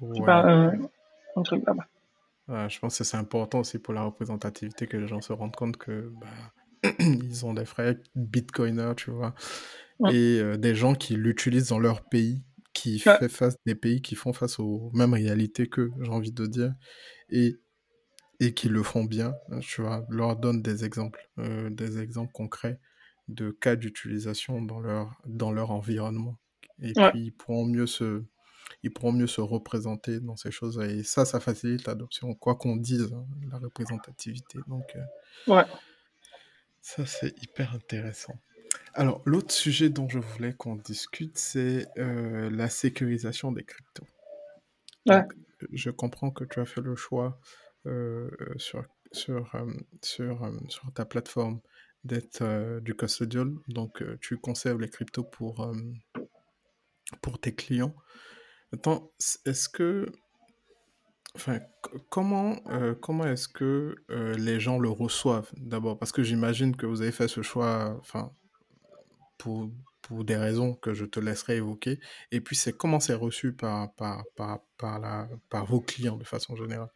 il Ouais. prépare un, un truc là-bas. Ouais, je pense que c'est important aussi pour la représentativité que les gens se rendent compte que bah, ils ont des frères bitcoiners, tu vois, Ouais. et euh, des gens qui l'utilisent dans leur pays qui fait face des pays qui font face aux mêmes réalités que j'ai envie de dire et et qui le font bien tu vois leur donne des exemples euh, des exemples concrets de cas d'utilisation dans leur dans leur environnement et puis ils pourront mieux se ils pourront mieux se représenter dans ces choses et ça ça facilite l'adoption quoi qu'on dise hein, la représentativité. Donc euh, ouais. ça c'est hyper intéressant. Alors, l'autre sujet dont je voulais qu'on discute, c'est euh, la sécurisation des cryptos. je comprends que tu as fait le choix euh, sur, sur, euh, sur, sur, ta plateforme d'être du custodial, donc tu conserves les cryptos pour, pour tes clients. Attends, est-ce que Enfin, comment, comment est-ce que les gens le reçoivent d'abord? Parce que j'imagine que vous avez fait ce choix, enfin, pour, pour des raisons que je te laisserai évoquer. Et puis, c'est comment c'est reçu par, par, par, par, la, par vos clients de façon générale?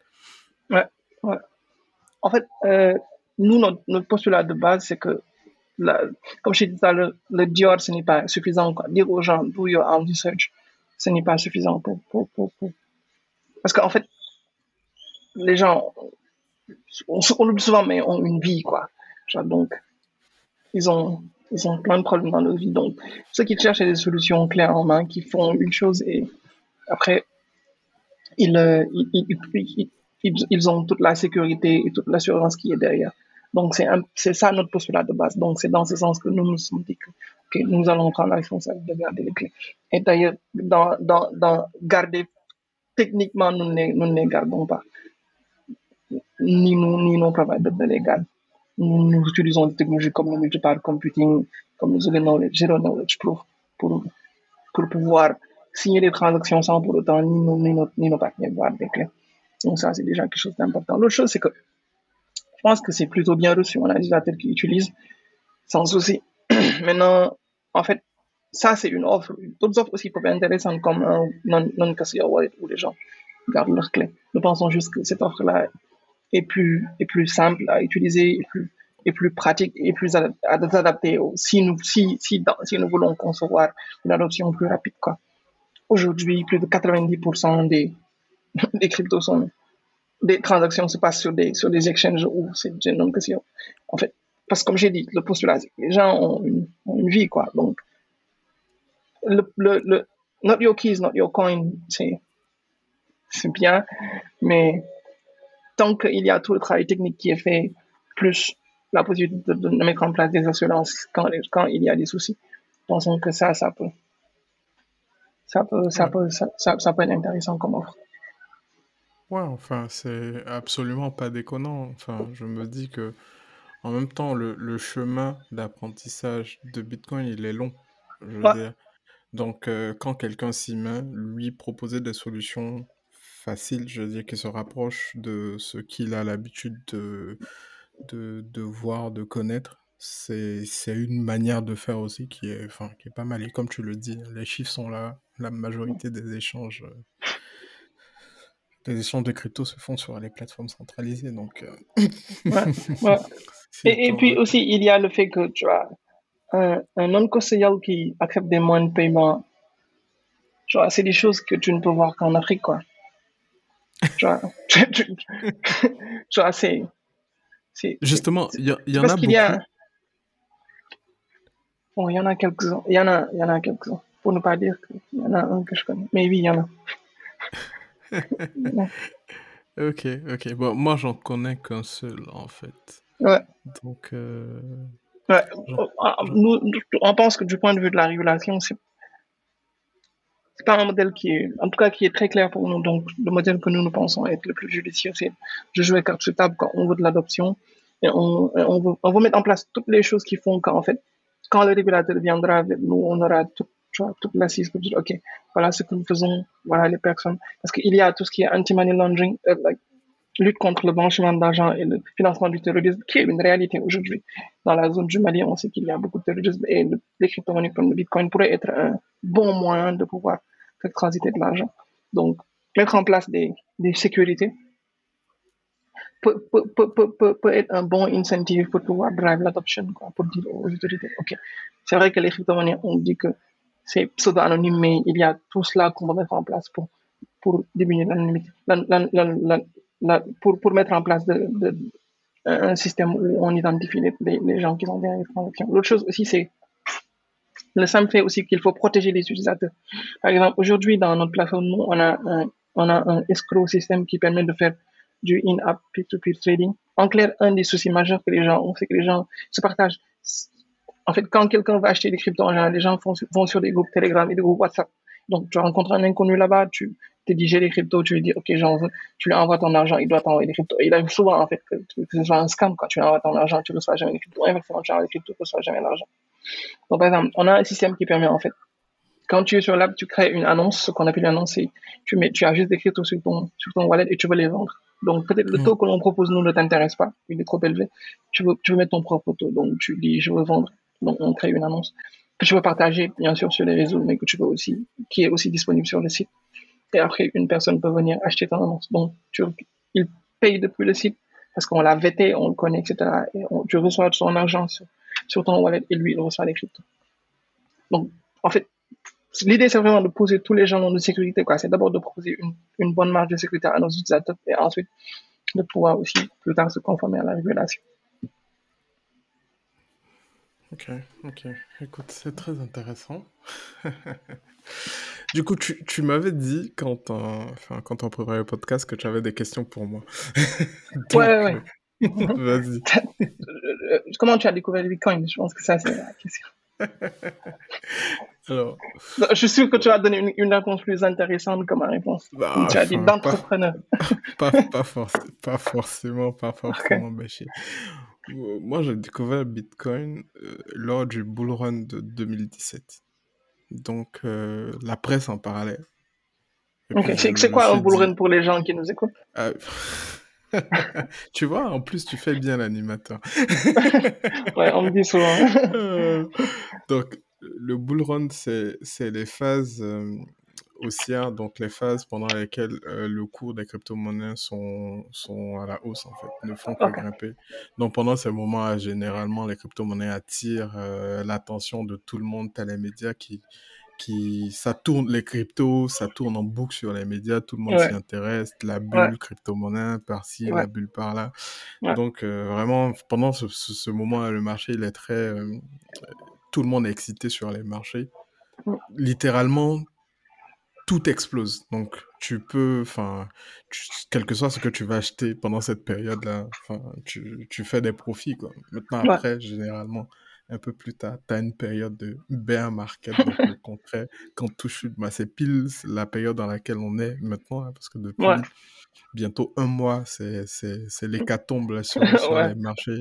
Ouais, ouais. En fait, euh, nous, notre, notre, postulat de base, c'est que, comme je disais, le, le Dior, ce n'est pas suffisant. Dire aux gens, do your own research, ce n'est pas suffisant pour. Parce qu'en fait, les gens, on, on l'oublie souvent, mais ont une vie, quoi. Donc, ils ont ils ont plein de problèmes dans leur vie. Donc, ceux qui cherchent des solutions claires en main, qui font une chose et après, ils, euh, ils, ils, ont toute la sécurité et toute l'assurance qui est derrière. Donc, c'est ça notre postulat de base. Donc, c'est dans ce sens que nous nous sommes dit que nous allons prendre la responsabilité de garder les clés. Et d'ailleurs, dans, garder, techniquement, nous ne, nous ne les gardons pas. Ni nous, ni nos providers ne les gardent nous utilisons des technologies comme le multipart computing, comme le zero knowledge, zero proof, pour, pour pouvoir signer des transactions sans pour autant ni nos, ni nos, ni nos partenaires voir des clés. Donc ça, c'est déjà quelque chose d'important. L'autre chose, c'est que je pense que c'est plutôt bien reçu. On a des utilisateurs qui utilisent sans souci. Maintenant, en fait, ça, c'est une offre. D'autres offres aussi peuvent être intéressantes comme un non-cashier wallet où les gens gardent leurs clés. Nous pensons juste que cette offre-là est plus, est plus simple à utiliser, est plus pratique et plus adapté si nous, si, si, si nous voulons concevoir une adoption plus rapide. Aujourd'hui, plus de 90% des, des cryptos sont, des transactions se passent sur des, sur des exchanges ou c'est une question. En fait, parce que comme j'ai dit, le postulat, les gens ont une, ont une, vie, quoi. Donc, le, le, le, not your keys, not your coin, c'est, c'est bien, mais tant qu'il y a tout le travail technique qui est fait, plus la possibilité de, mettre en place des assurances quand, quand il y a des soucis, pensons que ça, ça peut, ça peut, ça peut, ça, ça, peut être intéressant comme offre. Ouais, enfin, c'est absolument pas déconnant. Enfin, je me dis que, en même temps, le, le chemin d'apprentissage de Bitcoin, il est long. Je veux dire. Donc, euh, quand quelqu'un s'y met, lui proposer des solutions facile, je veux dire, qui se rapproche de ce qu'il a l'habitude de, de, voir, de connaître. C'est, une manière de faire aussi qui est, enfin, qui est pas mal. Et comme tu le dis, les chiffres sont là. La majorité des échanges, des échanges de crypto se font sur les plateformes centralisées. Donc, euh, et, puis aussi, il y a le fait que tu as un, non-conseiller qui accepte des moyens de paiement. c'est des choses que tu ne peux voir qu'en Afrique, quoi. Tu vois, c'est. Justement, il y, y, en a beaucoup. Y a... Bon, il y en a quelques-uns. Il y en a, il y en a quelques-uns. Pour ne pas dire qu'il y en a un que je connais. Mais oui, il y en a. ok, ok. Bon, moi, j'en connais qu'un seul, en fait. Ouais. Donc. Euh... Ouais. Nous, on pense que du point de vue de la régulation, c'est c'est pas un modèle qui est, en tout cas, qui est très clair pour nous. Donc, le modèle que nous, nous pensons être le plus judicieux, c'est de jouer carte sur table quand on veut de l'adoption et on, on, veut, on veut mettre en place toutes les choses qui font qu'en fait, quand le régulateur viendra, nous, on aura tout, toute l'assise dire, OK, voilà ce que nous faisons, voilà les personnes. Parce qu'il y a tout ce qui est anti-money laundering, euh, lutte contre le blanchiment d'argent et le financement du terrorisme, qui est une réalité aujourd'hui. Dans la zone du Mali, on sait qu'il y a beaucoup de terrorisme et les crypto-monnaies comme le Bitcoin pourraient être un bon moyen de pouvoir faire transiter de l'argent. Donc, mettre en place des, sécurités peut, être un bon incentive pour pouvoir drive l'adoption, pour dire aux autorités, OK, c'est vrai que les crypto-monnaies, on dit que c'est pseudo-anonyme, mais il y a tout cela qu'on va mettre en place pour, pour diminuer l'anonymité, pour, pour mettre en place un système où on identifie les, les, gens qui ont des transactions. L'autre chose aussi, c'est le simple fait aussi qu'il faut protéger les utilisateurs. Par exemple, aujourd'hui, dans notre plateforme, nous, on a un, on a un escrow système qui permet de faire du in-app peer-to-peer trading. En clair, un des soucis majeurs que les gens ont, c'est que les gens se partagent. En fait, quand quelqu'un va acheter des cryptos, en général, les gens vont sur des groupes Telegram et des groupes WhatsApp. Donc, tu rencontres un inconnu là-bas, tu te dis j'ai des cryptos, tu lui dis, OK, j'en veux, tu lui envoies ton argent, il doit t'envoyer des cryptos. Et il arrive souvent, en fait, que, ce soit un scam, quand tu lui envoies ton argent, tu ne reçois jamais des cryptos. Inversement, tu envoies des cryptos, tu ne reçois jamais l'argent. Donc, par exemple, on a un système qui permet, en fait, quand tu es sur l'app, tu crées une annonce, ce qu'on appelle une annonce, tu mets, tu as juste des cryptos sur ton, sur ton wallet et tu veux les vendre. Donc, peut-être le mm. taux que l'on propose, nous, ne t'intéresse pas, il est trop élevé. Tu veux, tu veux mettre ton propre taux. Donc, tu dis, je veux vendre. Donc, on crée une annonce que tu veux partager, bien sûr, sur les réseaux, mais que tu veux aussi, qui est aussi disponible sur le site. Et après, une personne peut venir acheter ton annonce. Donc, il paye depuis le site parce qu'on l'a vêté, on le connaît, etc. Et tu reçois son argent sur, ton wallet et lui, il reçoit les cryptos. Donc, en fait, l'idée, c'est vraiment de poser tous les gens de sécurité. C'est d'abord de proposer une, une, bonne marge de sécurité à nos utilisateurs et ensuite de pouvoir aussi plus tard se conformer à la régulation. Ok, ok. Écoute, c'est très intéressant. du coup, tu, tu m'avais dit quand on, enfin, quand on préparait le podcast que tu avais des questions pour moi. ouais, ouais. Euh, vas-y. Comment tu as découvert le Bitcoin? Je pense que ça, c'est la question. Alors, je suis sûr que tu as donné une, réponse plus intéressante comme réponse. Bah, tu as dit d'entrepreneur. Pas, pas, pas, forcément, pas forcément, Moi, j'ai découvert Bitcoin euh, lors du bull run de 2017. Donc, euh, la presse en parlait. C'est quoi un bull run pour les gens qui nous écoutent? Ah, tu vois, en plus, tu fais bien l'animateur. ouais, on me dit souvent. Euh, donc, le bull run, c'est les phases euh, haussières, donc les phases pendant lesquelles euh, le cours des crypto-monnaies sont, sont à la hausse, en fait, ne font que grimper. Donc, pendant ces moments généralement, les crypto-monnaies attirent euh, l'attention de tout le monde, tel les médias qui, qui, ça tourne, les cryptos, ça tourne en boucle sur les médias, tout le monde s'y intéresse, la bulle crypto-monnaie par-ci, la bulle par-là. Donc, vraiment, pendant ce, ce, moment, le marché, il est très, tout le monde est excité sur les marchés. Littéralement, tout explose. Donc, tu peux, enfin, quel que soit ce que tu vas acheter pendant cette période-là, tu, tu, fais des profits, quoi. Maintenant, après, généralement, un peu plus tard, tu as une période de bear market, donc le contraire, quand tout chute, bah, c'est pile la période dans laquelle on est maintenant, hein, parce que depuis bientôt un mois, c'est l'hécatombe sur, sur les marchés,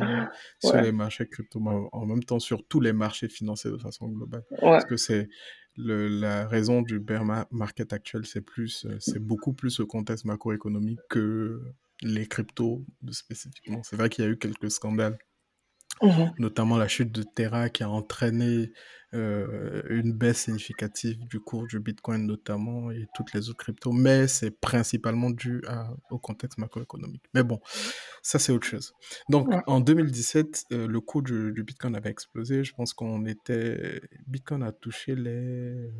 sur les marchés crypto, en même temps sur tous les marchés financiers de façon globale. Parce que c'est la raison du bear market actuel, c'est plus, c'est beaucoup plus le contexte macroéconomique que les cryptos spécifiquement. C'est vrai qu'il y a eu quelques scandales Mmh notamment la chute de Terra qui a entraîné euh, une baisse significative du cours du Bitcoin notamment et toutes les autres cryptos, mais c'est principalement dû au contexte macroéconomique. Mais bon, ça c'est autre chose. Donc en 2017, euh, le cours du, Bitcoin avait explosé. Je pense qu'on était... Bitcoin a touché les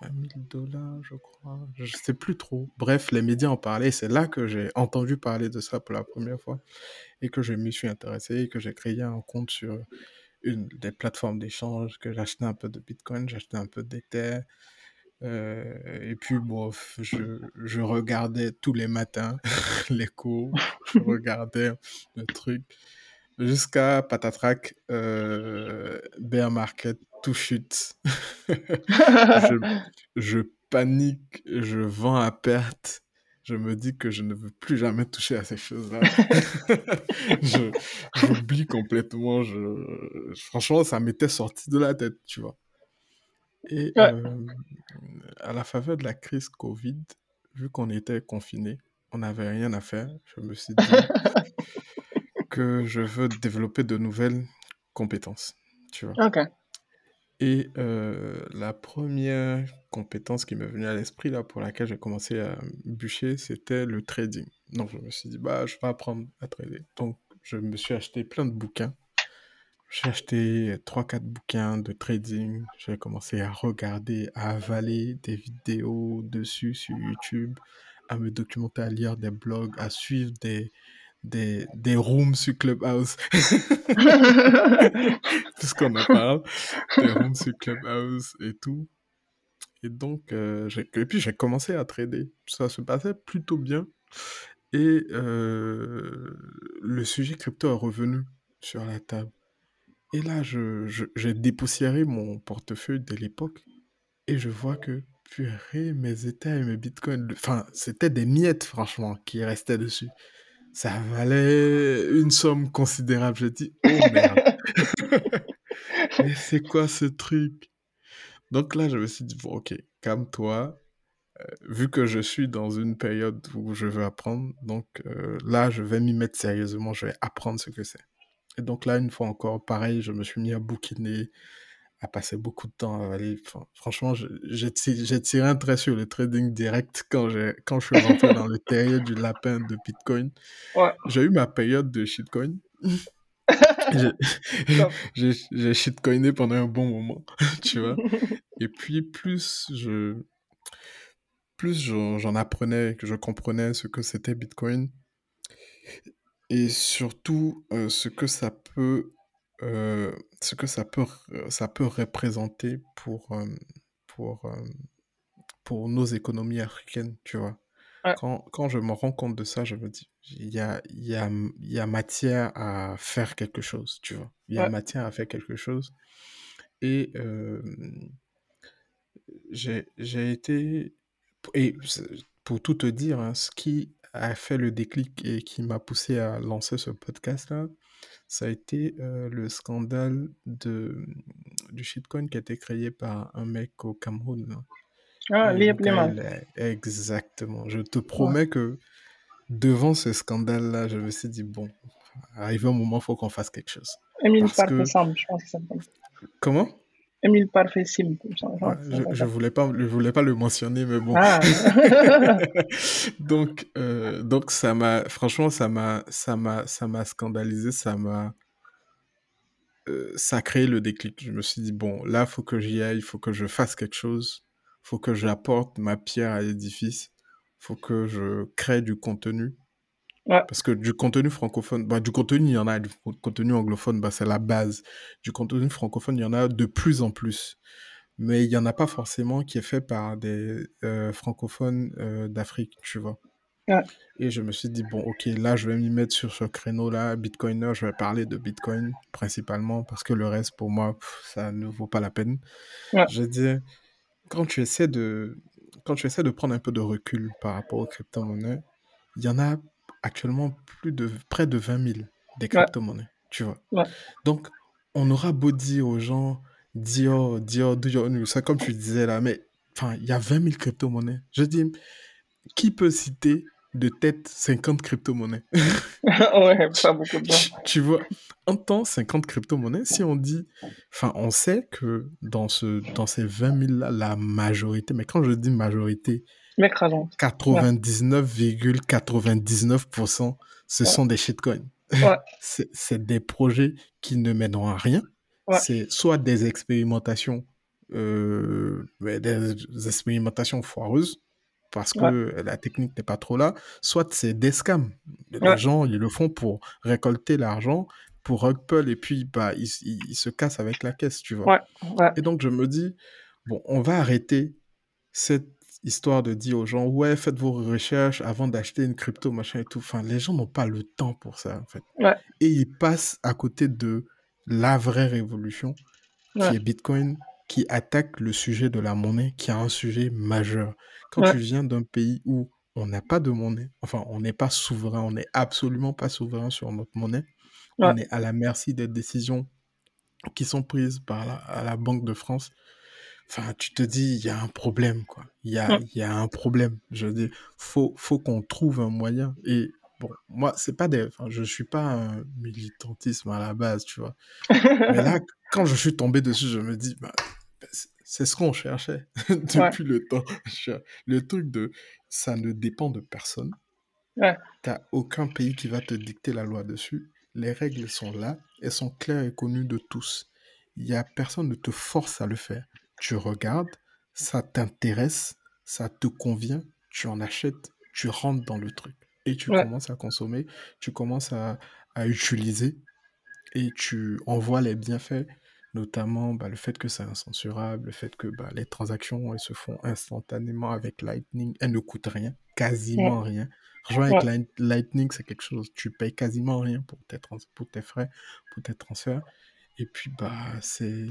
20 000 dollars, je crois. Je sais plus trop. Bref, les médias en parlaient. C'est là que j'ai entendu parler de ça pour la première fois et que je m'y suis intéressé et que j'ai créé un compte sur une des plateformes d'échange, que j'achetais un peu de Bitcoin, j'achetais un peu d'Ether. Euh, et puis, bon, je, je, regardais tous les matins les cours, je regardais le truc, jusqu'à patatrac, euh, bear market, tout chute. je, je panique, je vends à perte je me dis que je ne veux plus jamais toucher à ces choses-là. J'oublie complètement. Je, franchement, ça m'était sorti de la tête, tu vois. Et euh, à la faveur de la crise Covid, vu qu'on était confinés, on n'avait rien à faire, je me suis dit que je veux développer de nouvelles compétences, tu vois. Ok. Et euh, la première compétence qui m'est venue à l'esprit, là, pour laquelle j'ai commencé à bûcher, c'était le trading. Donc, je me suis dit, bah, je vais apprendre à trader. Donc, je me suis acheté plein de bouquins j'ai acheté 3-4 bouquins de trading. J'ai commencé à regarder, à avaler des vidéos dessus sur YouTube, à me documenter, à lire des blogs, à suivre des, des, des rooms sur Clubhouse. Puisqu'on en parle, des rooms sur Clubhouse et tout. Et donc, euh, j'ai- et puis j'ai commencé à trader. Ça se passait plutôt bien. Et euh, le sujet crypto est revenu sur la table. Et là, je, je- j'ai dépoussiéré mon portefeuille de l'époque et je vois que, purée, mes états et mes bitcoins, enfin, c'était des miettes, franchement, qui restaient dessus. Ça valait une somme considérable. Je dis, oh merde, mais c'est quoi ce truc? Donc là, je me suis dit, bon, ok, calme-toi. Euh, vu que je suis dans une période où je veux apprendre, donc euh, là, je vais m'y mettre sérieusement, je vais apprendre ce que c'est. Et donc là, une fois encore, pareil, je me suis mis à bouquiner, à passer beaucoup de temps à aller. Enfin, franchement, j'ai ti- j'ai tiré un trait sur le trading direct quand, quand je suis rentré dans le terrier du lapin de Bitcoin. Ouais. J'ai eu ma période de shitcoin. J'ai- shitcoiné pendant un bon moment, tu vois. Et puis, plus je, plus j'en j'en apprenais, que je comprenais ce que c'était Bitcoin et surtout euh, ce que ça peut, euh, ce que ça peut, ça peut représenter pour, euh, pour, euh, pour nos économies africaines, tu vois? Ouais. Quand, quand je me rends compte de ça, je me dis, il y a, y a, y a matière à faire quelque chose, tu vois? Il y a Ouais. matière à faire quelque chose. Et euh, j'ai, été... Et pour tout te dire, hein, ce qui a fait le déclic et qui m'a poussé à lancer ce podcast-là, ça a été euh, le scandale de, du shitcoin qui a été créé par un mec au Cameroun. là. Ah, Et Liam le gars, Liman. il est- Exactement. Je te promets que devant ce scandale-là, je me suis dit, bon, arrivé un moment, il faut qu'on fasse quelque chose. Émile Parfait que... Je pense que ça. Comment? Émile Parfait Sim, je Ouais, je, ça je s'appelle. voulais pas, je voulais pas le mentionner, mais bon. Ah, Donc, euh, donc ça m'a, franchement, ça m'a, ça m'a, ça m'a scandalisé, ça m'a, euh, ça a créé le déclic. Je me suis dit, bon, là, faut que j'y aille, il faut que je fasse quelque chose, faut que j'apporte ma pierre à l'édifice, faut que je crée du contenu. Ouais, Parce que du contenu francophone, bah, du contenu, il y en a, du co- contenu anglophone, bah, c'est la base. Du contenu francophone, il y en a de plus en plus. Mais il n'y en a pas forcément qui est fait par des euh, francophones euh, d'Afrique, tu vois. ouais, Et je me suis dit, bon, ok, là, je vais m'y mettre sur ce créneau-là, Bitcoiner, je vais parler de Bitcoin principalement, parce que le reste, pour moi, pff, ça ne vaut pas la peine. ouais, Je dis, quand tu essaies de, quand tu essaies de prendre un peu de recul par rapport aux crypto-monnaies, il y en a actuellement plus de, près de 20 000 des ouais, crypto-monnaies, tu vois. ouais, Donc, on aura beau dire aux gens, Dior, Dior, Dior, ça comme tu disais là, mais enfin, il y a 20 000 crypto-monnaies. Je dis, qui peut citer de tête 50 crypto-monnaies? Ouais, pas beaucoup de tu, tu vois, en temps, 50 crypto-monnaies, si on dit, enfin, on sait que dans, ce, dans ces 20 000 là, la majorité, mais quand je dis majorité, L'écrasante. Ouais, 99,99%, ce ouais, sont des shitcoins. ouais, C'est des projets qui ne mèneront à rien. ouais, C'est soit des expérimentations, euh, des expérimentations foireuses, parce ouais, que la technique n'est pas trop là, soit c'est des scams. Les ouais, gens, ils le font pour récolter l'argent, pour Rugpull, et puis bah, ils, ils- ils se cassent avec la caisse, tu vois. ouais, Et donc, je me dis, bon, on va arrêter cette histoire de dire aux gens, ouais, faites vos recherches avant d'acheter une crypto, machin et tout. Enfin, les gens n'ont pas le temps pour ça, en fait. ouais, Et ils passent à côté de la vraie révolution, qui ouais, est Bitcoin, qui attaque le sujet de la monnaie, qui est un sujet majeur. Quand ouais, tu viens d'un pays où on n'a pas de monnaie, enfin, on n'est pas souverain, on n'est absolument pas souverain sur notre monnaie, on est à la merci des décisions qui sont prises par la, à la Banque de France. Enfin, tu te dis, il y a un problème, quoi. Il y a, y a un problème. Je dis, faut, faut qu'on trouve un moyen. Et bon, moi, c'est pas des, enfin, je suis pas un militantisme à la base, tu vois. Mais là, quand je suis tombé dessus, je me dis, bah, c'est ce qu'on cherchait ouais, depuis le temps. Le truc de, ça ne dépend de personne. ouais, T'as aucun pays qui va te dicter la loi dessus. les règles sont là, elles sont claires et connues de tous. Il y a personne ne te force à le faire. Tu regardes, ça t'intéresse, ça te convient, tu en achètes, tu rentres dans le truc et tu commences à consommer, tu commences à, à utiliser et tu en vois les bienfaits, notamment bah, le fait que c'est incensurable, le fait que bah, les transactions elles se font instantanément avec Lightning, elles ne coûtent rien, quasiment rien. Rejoindre avec Lightning, c'est quelque chose, tu payes quasiment rien pour tes, pour tes frais, pour tes transferts. Et puis, bah, c'est,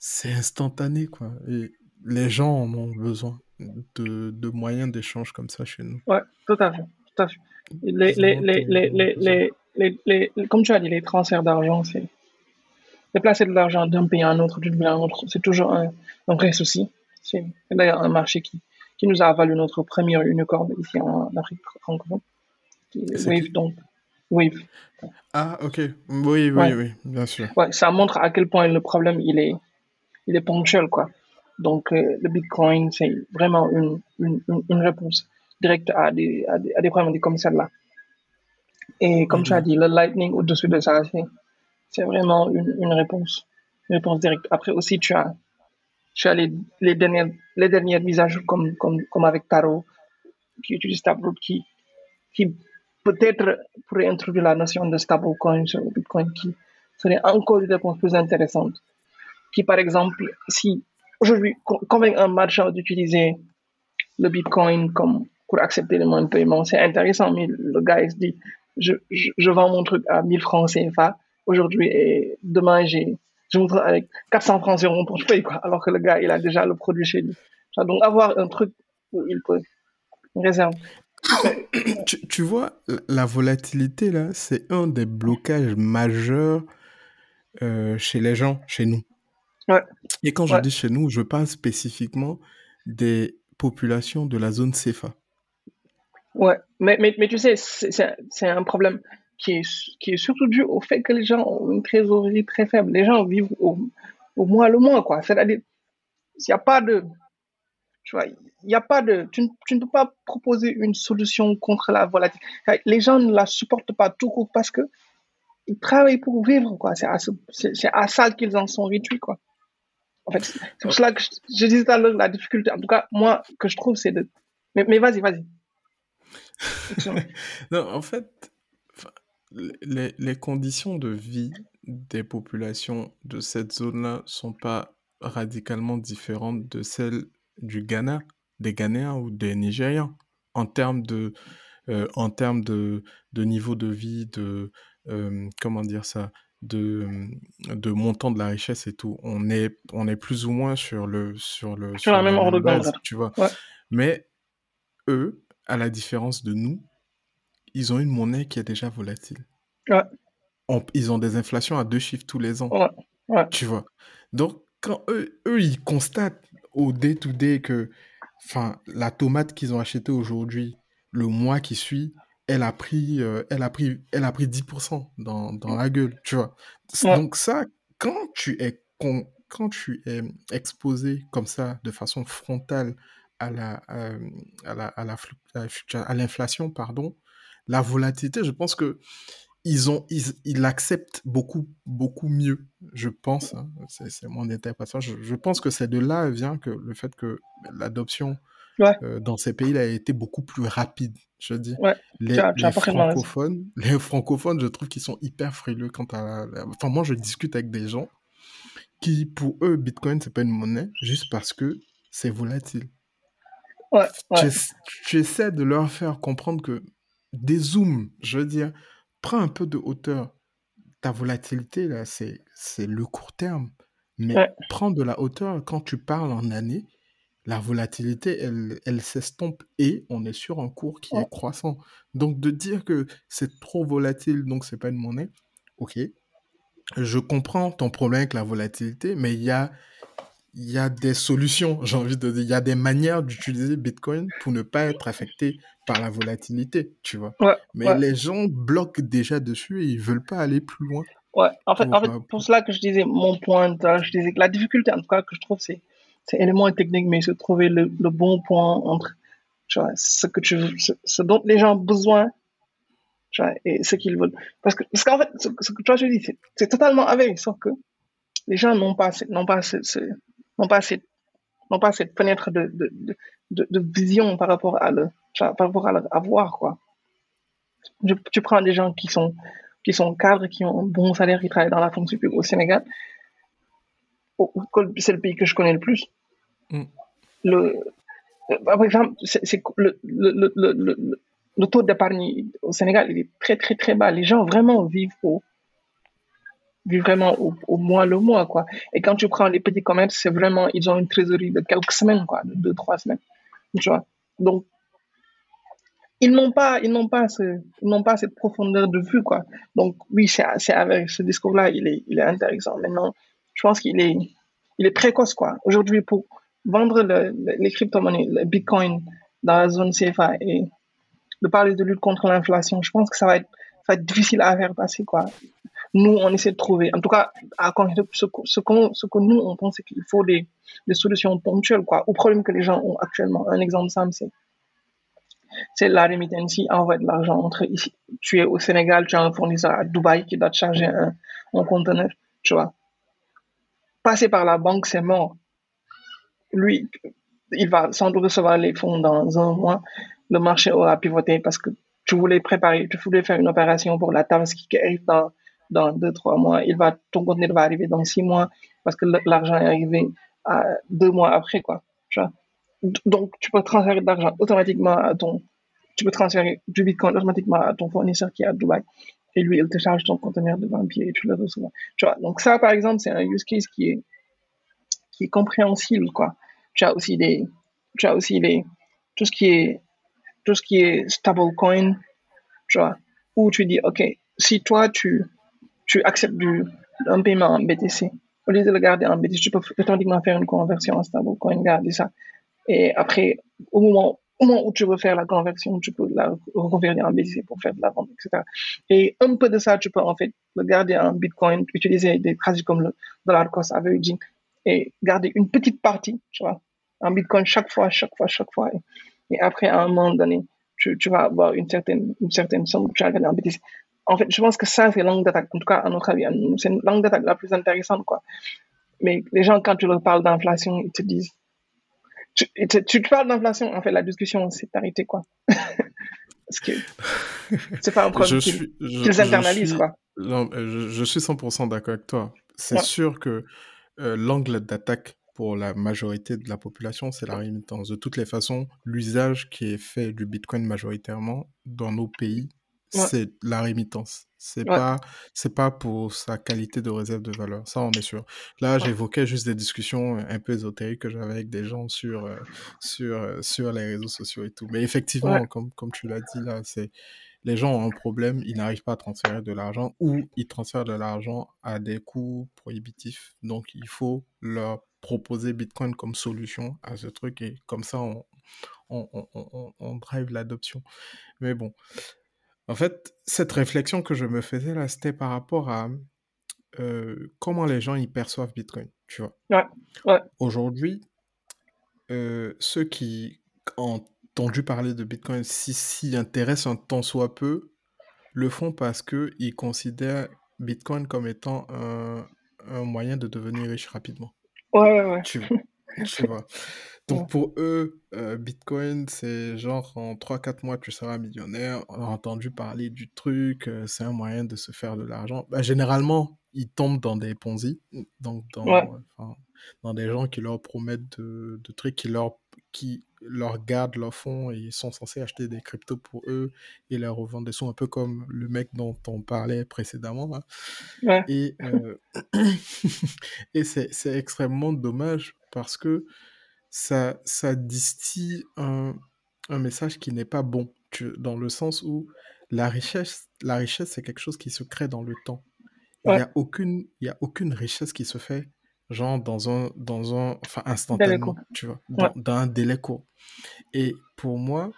c'est instantané, quoi. Et les gens en ont besoin de, de moyens d'échange comme ça chez nous. Ouais, tout à fait. Tout à fait. Les, les, les, les, les, les, comme tu as dit, les transferts d'argent, c'est déplacer de l'argent d'un pays à un autre, d'une ville à un autre, c'est toujours un, un vrai souci. C'est d'ailleurs un marché qui, qui nous a valu notre première unicorn ici en Afrique francophone. Wave, donc. Wave. Ah, ok. Oui, oui, oui, bien sûr. Ouais, ça montre à quel point le problème, il est, il est ponctuel, quoi. Donc, euh, le Bitcoin, c'est vraiment une, une, une, réponse directe à des, à des, à des problèmes comme celle-là. Et comme tu as dit, le Lightning au-dessus de ça, c'est vraiment une, une, réponse, une réponse directe. Après aussi, tu as, tu as les, les, dernières, les dernières mises à jour comme, comme, comme avec Taro, qui utilise Taproot, qui, qui peut-être pourrait introduire la notion de stablecoin sur le Bitcoin, qui serait encore une réponse plus intéressante. Qui, par exemple, si aujourd'hui convainc un marchand d'utiliser le Bitcoin comme pour accepter les moyens de paiement, c'est intéressant, mais le gars il se dit je, je, vends mon truc à 1000 francs CFA aujourd'hui et demain j'ai je voudrais avec 400 francs sur mon portefeuille quoi. Alors que le gars il a déjà le produit chez lui. Donc avoir un truc où il peut une réserve tu, tu, vois la volatilité là c'est un des blocages majeurs euh, chez les gens chez nous ouais. et quand je dis chez nous je parle spécifiquement des populations de la zone CFA Ouais, mais, mais, mais tu sais, c'est un problème qui est, qui est surtout dû au fait que les gens ont une trésorerie très faible. Les gens vivent au, au mois le mois, quoi. C'est-à-dire, il n'y a pas de. Tu vois, il a pas de. Tu, tu, ne peux pas proposer une solution contre la volatilité. Les gens ne la supportent pas tout court parce que ils travaillent pour vivre, quoi. C'est à, à, ça qu'ils en sont réduits, quoi. En fait, c'est pour cela que je, je disais l'heure la difficulté. En tout cas, moi, que je trouve, c'est de. Mais, vas-y, vas-y. non, en fait, les, conditions de vie des populations de cette zone-là sont pas radicalement différentes de celles du Ghana, des Ghanéens ou des Nigérians en termes de, euh, en termes de niveau de vie, de euh, comment dire ça, de, de montant de la richesse et tout. On est, on est plus ou moins sur le sur le sur, la même ordre de base, tu vois. Mais eux, à la différence de nous, ils ont une monnaie qui est déjà volatile. Ouais. ils ont des inflations à deux chiffres tous les ans. Ouais. Tu vois. Donc, quand eux, eux, ils constatent au day-to-day que enfin, la tomate qu'ils ont achetée aujourd'hui, le mois qui suit, elle a pris, euh, elle a pris, elle a pris 10% dans, dans la gueule, tu vois. Donc ça, quand tu es quand tu es exposé comme ça, de façon frontale à la, euh, à la, à la, à l'inflation, pardon, la volatilité, je pense que ils ont, ils, ils l'acceptent beaucoup, beaucoup mieux, je pense. Hein, c'est mon interprétation. Je, je pense que c'est de là vient que le fait que l'adoption euh, dans ces pays-là a été beaucoup plus rapide. Je dis, les, les francophones, les francophones, je trouve qu'ils sont hyper frileux quant à. Enfin, moi, je discute avec des gens qui, pour eux, Bitcoin, c'est pas une monnaie, juste parce que c'est volatile. Tu, essaies de leur faire comprendre que des zooms, je veux dire, prends un peu de hauteur. Ta volatilité, là, c'est, c'est le court terme. Mais prends de la hauteur quand tu parles en année. La volatilité, elle, elle s'estompe et on est sur un cours qui est croissant. Donc, de dire que c'est trop volatile, donc c'est pas une monnaie, ok. Je comprends ton problème avec la volatilité, mais il y a y a des solutions, j'ai envie de dire, il y a des manières d'utiliser Bitcoin pour ne pas être affecté par la volatilité, tu vois. Mais les gens bloquent déjà dessus et ils veulent pas aller plus loin. Ouais, en fait, pour, en fait, euh, pour cela que je disais mon point, je disais que la difficulté, en tout cas, que je trouve, c'est, c'est élément technique, mais c'est trouver le, bon point entre ce, que dont les gens ont besoin et ce qu'ils veulent. Parce que, qu'en fait, ce, que toi, je dis, c'est totalement avéré, sauf que les gens n'ont pas, n'ont pas, cette, pas cette fenêtre de, vision par rapport à le, par rapport à, le, voir, quoi. tu prends des gens qui sont, qui sont cadres, qui ont un bon salaire, qui travaillent dans la fonction publique au Sénégal. C'est le pays que je connais le plus. Mm. Le, par exemple, c'est, le, le, le, le, taux d'épargne au Sénégal, il est très, très, très bas. Les gens vraiment vivent au, vivent vraiment au, au mois le mois, quoi. Et quand tu prends les petits commerces, c'est vraiment, ils ont une trésorerie de quelques semaines, quoi, de deux, trois semaines. Tu vois. Donc, ils n'ont pas, ils n'ont pas ce, ils n'ont pas cette profondeur de vue, quoi. Donc, oui, c'est, c'est avec ce discours-là, il est, il est intéressant. Maintenant, je pense qu'il est, il est précoce, quoi. Aujourd'hui, pour vendre le, les crypto-monnaies, le Bitcoin dans la zone CFA et de parler de lutte contre l'inflation, je pense que ça va être, difficile à faire passer, quoi. Nous, on essaie de trouver, en tout cas, ce, que nous, on pense, c'est qu'il faut des, solutions ponctuelles, quoi, au problème que les gens ont actuellement. Un exemple simple, c'est c'est la remittance envoie de l'argent entre ici. Tu es au Sénégal, tu as un fournisseur à Dubaï qui doit te charger un conteneur, tu vois. Passer par la banque, c'est mort. Lui, il va sans doute recevoir les fonds dans un mois. Le marché aura pivoté parce que tu voulais préparer, tu voulais faire une opération pour la table qui arrive dans, dans deux, trois mois. Il va, ton conteneur va arriver dans six mois parce que l'argent est arrivé à deux mois après, quoi. Tu vois? Donc, tu peux transférer de l'argent automatiquement à ton, tu peux transférer du Bitcoin automatiquement à ton fournisseur qui est à Dubaï. Et lui, il te charge ton conteneur de 20 pieds et tu le reçois. Tu vois, donc ça, par exemple, c'est un use case qui est, qui est compréhensible, quoi. Tu as aussi des, tu as aussi des, tout ce qui est, tout ce qui est stablecoin, tu vois, où tu dis, OK, si toi, tu, tu acceptes du, un paiement en BTC, au lieu de le garder en BTC, tu peux automatiquement faire une conversion en stablecoin, garder ça. Et après, au moment, au moment où tu veux faire la conversion, tu peux la reconvertir en BTC pour faire de la vente, etc. Et un peu de ça, tu peux en fait le garder en Bitcoin, utiliser des phrases comme le dollar cost averaging et garder une petite partie, tu vois, en Bitcoin chaque fois, chaque fois, chaque fois. Et, après, à un moment donné, tu, tu vas avoir une certaine, une certaine somme que tu vas garder en BTC. En fait, je pense que ça, c'est l'angle d'attaque, en tout cas, à notre avis, c'est l'angle d'attaque la plus intéressante, quoi. Mais les gens, quand tu leur parles d'inflation, ils te disent, tu, tu, parles d'inflation, en fait, la discussion s'est arrêtée, quoi. Parce que c'est pas un problème qu'ils internalisent, quoi. je, suis 100% d'accord avec toi. C'est sûr que euh, l'angle d'attaque pour la majorité de la population, c'est la rémittance. De toutes les façons, l'usage qui est fait du Bitcoin majoritairement dans nos pays, c'est la rémittance. C'est pas, c'est pas pour sa qualité de réserve de valeur. Ça, on est sûr. Là, j'évoquais juste des discussions un peu ésotériques que j'avais avec des gens sur, euh, sur, euh, sur les réseaux sociaux et tout. Mais effectivement, comme, comme tu l'as dit là, c'est, les gens ont un problème, ils n'arrivent pas à transférer de l'argent ou ils transfèrent de l'argent à des coûts prohibitifs. Donc, il faut leur proposer Bitcoin comme solution à ce truc et comme ça, on, on, on, on drive l'adoption. Mais bon, en fait, cette réflexion que je me faisais là, c'était par rapport à euh, comment les gens y perçoivent Bitcoin, tu vois? Ouais, ouais. Aujourd'hui, euh, ceux qui ont entendu parler de Bitcoin, si s'y intéressent un tant soit peu, le font parce qu'ils considèrent Bitcoin comme étant un, un, moyen de devenir riche rapidement. Ouais, ouais, ouais. Tu, tu vois. Donc pour eux, euh, Bitcoin, c'est genre en 3-4 mois, tu seras millionnaire. On a entendu parler du truc, euh, c'est un moyen de se faire de l'argent. Bah, généralement, ils tombent dans des Ponzi, donc dans, dans des gens qui leur promettent de, de, trucs, qui leur, qui leur gardent leurs fonds et ils sont censés acheter des cryptos pour eux et leur revendre des sous, un peu comme le mec dont on parlait précédemment. Et, euh, et c'est extrêmement dommage parce que ça, ça distille un, un message qui n'est pas bon, dans le sens où la richesse, la richesse c'est quelque chose qui se crée dans le temps. Il n'y a, aucune, il y a aucune richesse qui se fait genre dans un, dans un enfin instantanément, tu vois, dans, un délai court. Et pour moi,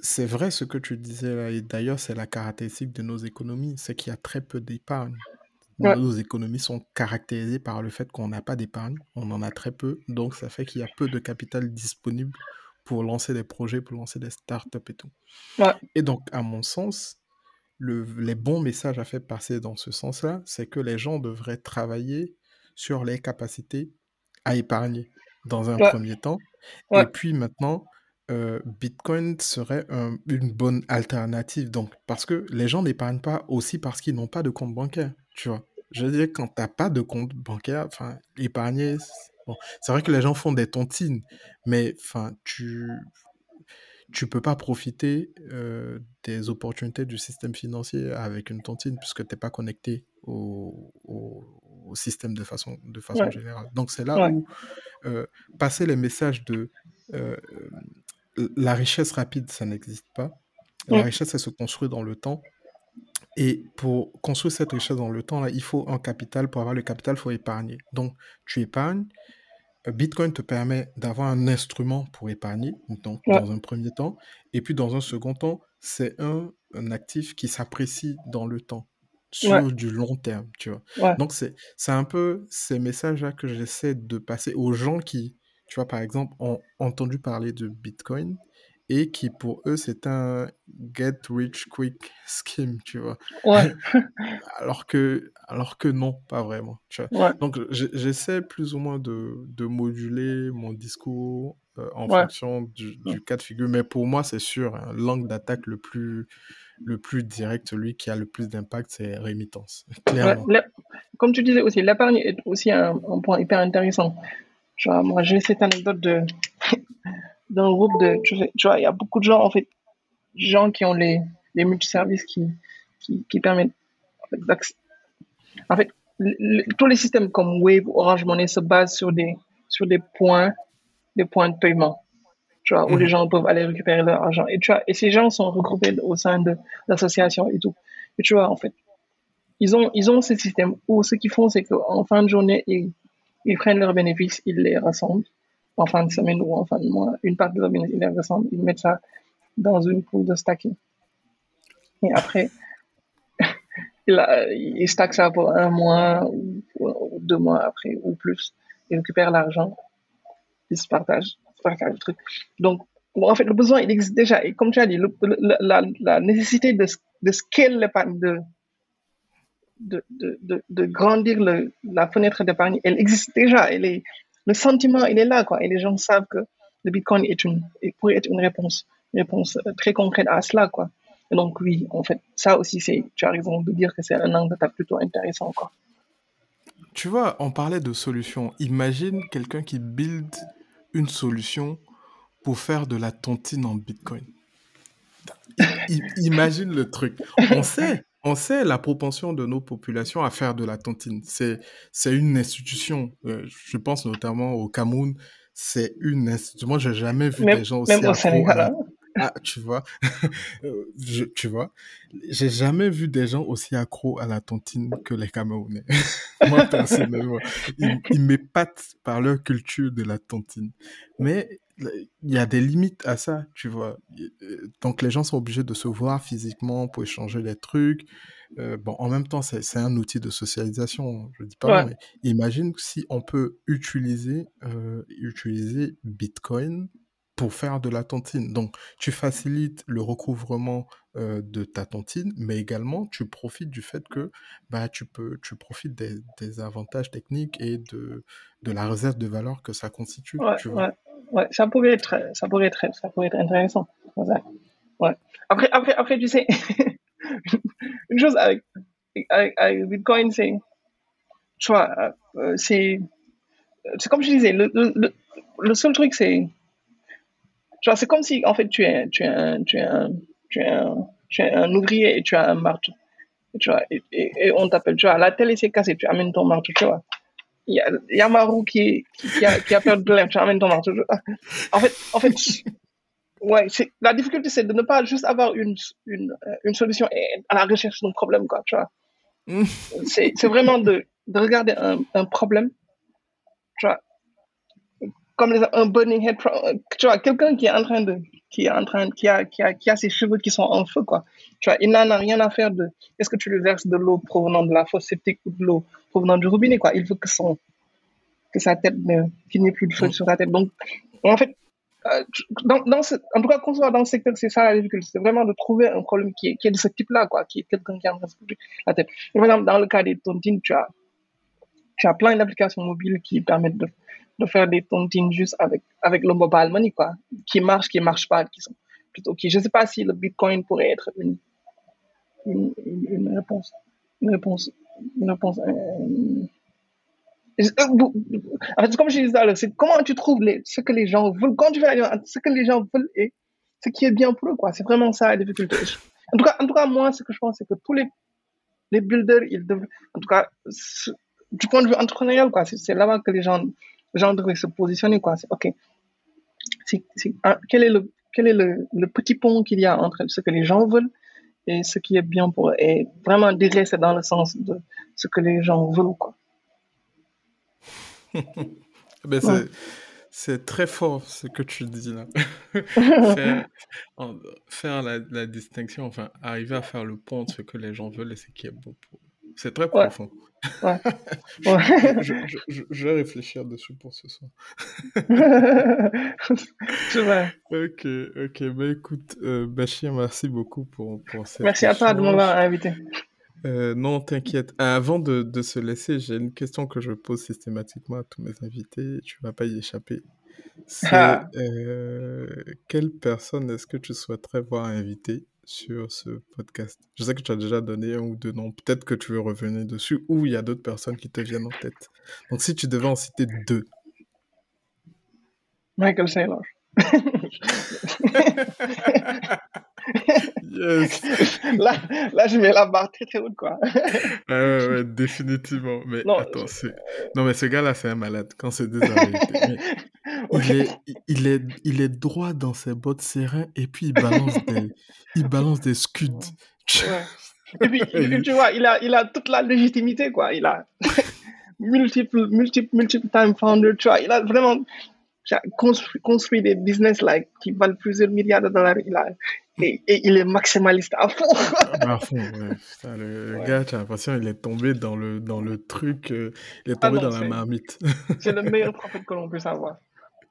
c'est vrai ce que tu disais là, et d'ailleurs c'est la caractéristique de nos économies, c'est qu'il y a très peu d'épargne. Nos économies sont caractérisées par le fait qu'on n'a pas d'épargne, on en a très peu, donc ça fait qu'il y a peu de capital disponible pour lancer des projets, pour lancer des startups et tout. Et donc, à mon sens, le, les bons messages à faire passer dans ce sens-là, c'est que les gens devraient travailler sur les capacités à épargner dans un premier temps. Et puis maintenant, euh, Bitcoin serait une bonne alternative. Donc, parce que les gens n'épargnent pas aussi parce qu'ils n'ont pas de compte bancaire, tu vois? Je veux dire, quand tu n'as pas de compte bancaire, enfin, épargner, bon, c'est vrai que les gens font des tontines, mais enfin, tu tu peux pas profiter euh, des opportunités du système financier avec une tontine puisque tu n'es pas connecté au, au, système de façon, de façon générale. Donc c'est là où euh, passer les messages de euh, la richesse rapide, ça n'existe pas. La richesse, elle se construit dans le temps. Et pour construire cette richesse dans le temps, là, il faut un capital. Pour avoir le capital, il faut épargner. Donc, tu épargnes. Bitcoin te permet d'avoir un instrument pour épargner, donc, dans un premier temps. Et puis, dans un second temps, c'est un, actif qui s'apprécie dans le temps, sur du long terme, tu vois. Donc, c'est un peu ces messages-là que j'essaie de passer aux gens qui, tu vois, par exemple, ont entendu parler de Bitcoin et qui pour eux c'est un get rich quick scheme, tu vois. Ouais. alors que alors que non, pas vraiment. Tu vois. Donc j'essaie plus ou moins de, de moduler mon discours euh, en fonction du, du, cas de figure, mais pour moi c'est sûr, hein, l'angle d'attaque le plus le plus direct, celui qui a le plus d'impact, c'est rémittance. Clairement. comme tu disais aussi, l'épargne est aussi un, un, point hyper intéressant. Tu vois, moi j'ai cette anecdote de d'un groupe de, tu, vois, il y a beaucoup de gens, en fait, gens qui ont les, les multiservices qui, qui, qui permettent, en fait, tous les systèmes comme Wave, Orange Money se basent sur des, sur des points, des points de paiement, tu vois, où les mhm. gens peuvent aller récupérer leur argent. Et tu vois, et ces gens sont regroupés au sein de l'association et tout. Et tu vois, en fait, ils ont, ils ont ce système où ce qu'ils font, c'est qu'en fin de journée, ils, ils prennent leurs bénéfices, ils les rassemblent en fin de semaine ou en fin de mois, une partie de la bénéfice, ils, ils mettent ça dans une poule de stacking. Et après, ils stackent ça pour un mois ou, deux mois après ou plus. Ils récupèrent l'argent, ils se partagent, le truc. Donc, en fait, le besoin, il existe déjà. Et comme tu as dit, la, nécessité de, de scale l'épargne, de, de, de, de, grandir la fenêtre d'épargne, elle existe déjà. Elle est, le sentiment, il est là, quoi. Et les gens savent que le Bitcoin est une, pourrait être une réponse, réponse euh, très concrète à cela, quoi. Et donc, oui, en fait, ça aussi, c'est, tu as raison de dire que c'est un angle d'attaque plutôt intéressant, quoi. Tu vois, on parlait de solutions. Imagine quelqu'un qui build une solution pour faire de la tontine en Bitcoin. Imagine le truc. On sait, on sait la propension de nos populations à faire de la tontine. C'est, une institution. Euh, je pense notamment au Cameroun. C'est une institution. Moi, j'ai jamais vu des gens aussi hein. Ah, tu vois, euh, tu vois, j'ai jamais vu des gens aussi accros à la tontine que les Camerounais. Moi, personnellement, ils, ils m'épatent par leur culture de la tontine. Mais il y a des limites à ça, tu vois. Donc les gens sont obligés de se voir physiquement pour échanger les trucs. Euh, bon, en même temps, c'est un outil de socialisation, je dis pas, mais imagine si on peut utiliser, euh, utiliser Bitcoin pour faire de la tontine. Donc, tu facilites le recouvrement de ta tontine, mais également tu profites du fait que bah, tu, peux, tu profites des, avantages techniques et de, de la réserve de valeur que ça constitue. tu vois ouais, ça pourrait être, ça pourrait être, ça pourrait être intéressant. Ouais. Après, après, après, tu sais, une chose avec, avec, Bitcoin, c'est, tu vois, euh, c'est, c'est comme je disais, le, le, le seul truc, c'est, tu vois, c'est comme si, en fait, tu es, tu es un, tu es un, tu es un, tu es un ouvrier et tu as un marteau. Tu vois, et, et, on t'appelle, tu vois, la télé s'est cassée, tu amènes ton marteau, tu vois il y a, y a Marou qui, qui, a, qui a perdu de l'air. En fait, en fait, ouais, la difficulté, c'est de ne pas juste avoir une, une, une solution à la recherche d'un problème, quoi, tu vois. Mm. c'est vraiment de, de regarder un, un problème, tu vois, comme les, un burning head, tu vois, quelqu'un qui est en train de, qui est en train, qui a, qui a, qui a ses cheveux qui sont en feu, quoi. Tu vois, il n'en a rien à faire de, est-ce que tu lui verses de l'eau provenant de la fosse septique ou de l'eau provenant du robinet, quoi? Il veut que son, que sa tête ne, qu'il n'y ait plus de feu sur sa tête. Donc, en fait, euh, dans, dans ce, en tout cas, qu'on soit dans le secteur, c'est ça la difficulté. C'est vraiment de trouver un problème qui est, qui est de ce type-là, quoi, qui est quelqu'un qui bouger la tête. Par exemple, dans le cas des tontines, tu as, tu as plein d'applications mobiles qui permettent de, de faire des tontines juste avec, avec le mobile money, quoi, qui marchent, qui marchent pas, qui sont plutôt ok. Je sais pas si le Bitcoin pourrait être une, une, réponse, une réponse, réponse, euh, en fait, comme je disais c'est comment tu trouves les, ce que les gens veulent, quand tu fais ce que les gens veulent et ce qui est bien pour eux, quoi. C'est vraiment ça la difficulté. En tout cas, en tout cas, moi, ce que je pense, c'est que tous les, les builders, ils devraient, en tout cas, du point de vue entrepreneurial, quoi, c'est là-bas que les gens, les gens devraient se positionner, quoi. C'est, ok. C'est, quel est le, quel est le, le petit pont qu'il y a entre ce que les gens veulent et ce qui est bien pour eux? Et vraiment, dire c'est dans le sens de ce que les gens veulent, quoi. ben c'est, très fort ce que tu dis là. faire, la, distinction, enfin, arriver à faire le pont entre ce que les gens veulent et ce qui est bon pour eux. C'est très profond. Ouais. je, vais réfléchir dessus pour ce soir. Ok, ok. Ben écoute, euh, Bachir, merci beaucoup pour, pour cette Merci à toi de m'avoir invité. Euh, non, t'inquiète. Avant de, de, se laisser, j'ai une question que je pose systématiquement à tous mes invités. Tu vas pas y échapper. C'est ah. euh, quelle personne est-ce que tu souhaiterais voir invité sur ce podcast Je sais que tu as déjà donné un ou deux noms. Peut-être que tu veux revenir dessus ou il y a d'autres personnes qui te viennent en tête. Donc, si tu devais en citer deux. Michael Saylor. là, là, je mets la barre très très haute, quoi. ouais, ouais, définitivement. Mais non, attends, non, mais ce gars-là, c'est un malade quand c'est des il, est, il, est, il est droit dans ses bottes serein et puis il balance des, il balance des scuds. Et puis, tu vois, il a, il a toute la légitimité, quoi. Il a multiple, multiple, multiple time founder, tu vois. Il a vraiment construit, construit des business like, qui valent plusieurs milliards de dollars. Il a, et, il est maximaliste à fond. à fond, ouais. le gars, j'ai l'impression qu'il est tombé dans le, dans le truc, euh, il est ah tombé dans la marmite. c'est le meilleur prophète que l'on puisse avoir.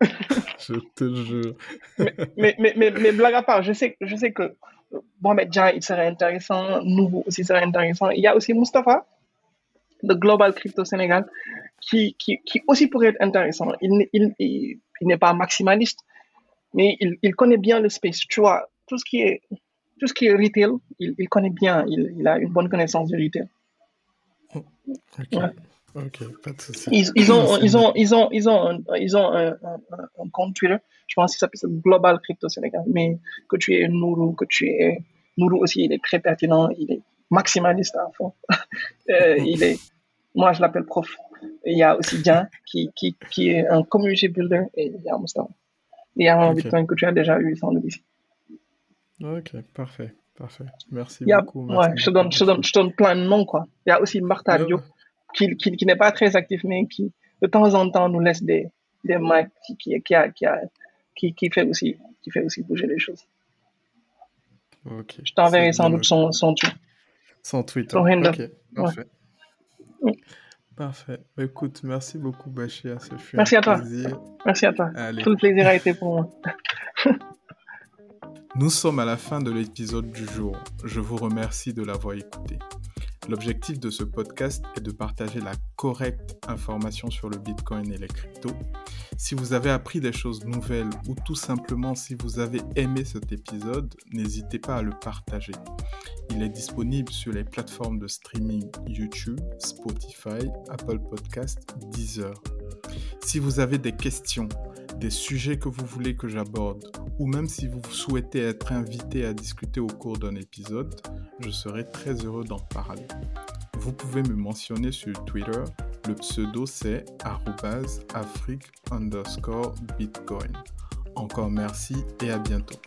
je te jure. mais, mais, mais, mais, blague à part, je sais, je sais que Mohamed Jan, il serait intéressant, Nouveau aussi serait intéressant. Il y a aussi Mustapha, de Global Crypto Sénégal, qui, qui, qui aussi pourrait être intéressant. Il, il, il, il n'est pas maximaliste, mais il, il connaît bien le space. Tu vois, tout ce qui est, tout ce qui est retail, il, il connaît bien, il, il, a une bonne connaissance du retail. Ok, pas de souci. Ils, ils, ont, ils, ont, ils, ont, ils ont, un, ils ont un, un, compte Twitter, je pense qu'il s'appelle Global Crypto Sénégal, mais que tu es Nourou, que tu es. Nourou aussi, il est très pertinent, il est maximaliste à fond. euh, il est, moi, je l'appelle prof. il y a aussi Dian, qui, qui, qui est un community builder, et il y a Mustafa. Il y a un Bitcoin que tu as déjà eu sans le ici. Ok, parfait, parfait. Merci beaucoup. ouais, je, donne, je, donne, je donne plein de noms, quoi. Il y a aussi Martha Diop, qui, qui, qui n'est pas très actif, mais qui, de temps en temps, nous laisse des, des mics qui, qui, qui, a, qui, a, qui, qui, fait aussi, qui fait aussi bouger les choses. Ok. Je t'enverrai sans doute son, son tweet. Son tweet. Son hein. Ok, parfait. Parfait. Bah, écoute, merci beaucoup, Bachia. merci à toi. Merci à toi. Tout le plaisir a été pour moi. Nous sommes à la fin de l'épisode du jour. Je vous remercie de l'avoir écouté. L'objectif de ce podcast est de partager la correcte information sur le Bitcoin et les cryptos. Si vous avez appris des choses nouvelles ou tout simplement si vous avez aimé cet épisode, n'hésitez pas à le partager. Il est disponible sur les plateformes de streaming YouTube, Spotify, Apple Podcast, Deezer. Si vous avez des questions, des sujets que vous voulez que j'aborde, ou même si vous souhaitez être invité à discuter au cours d'un épisode, je serai très heureux d'en parler. Vous pouvez me mentionner sur Twitter, le pseudo c'est afrique underscore bitcoin. Encore merci et à bientôt.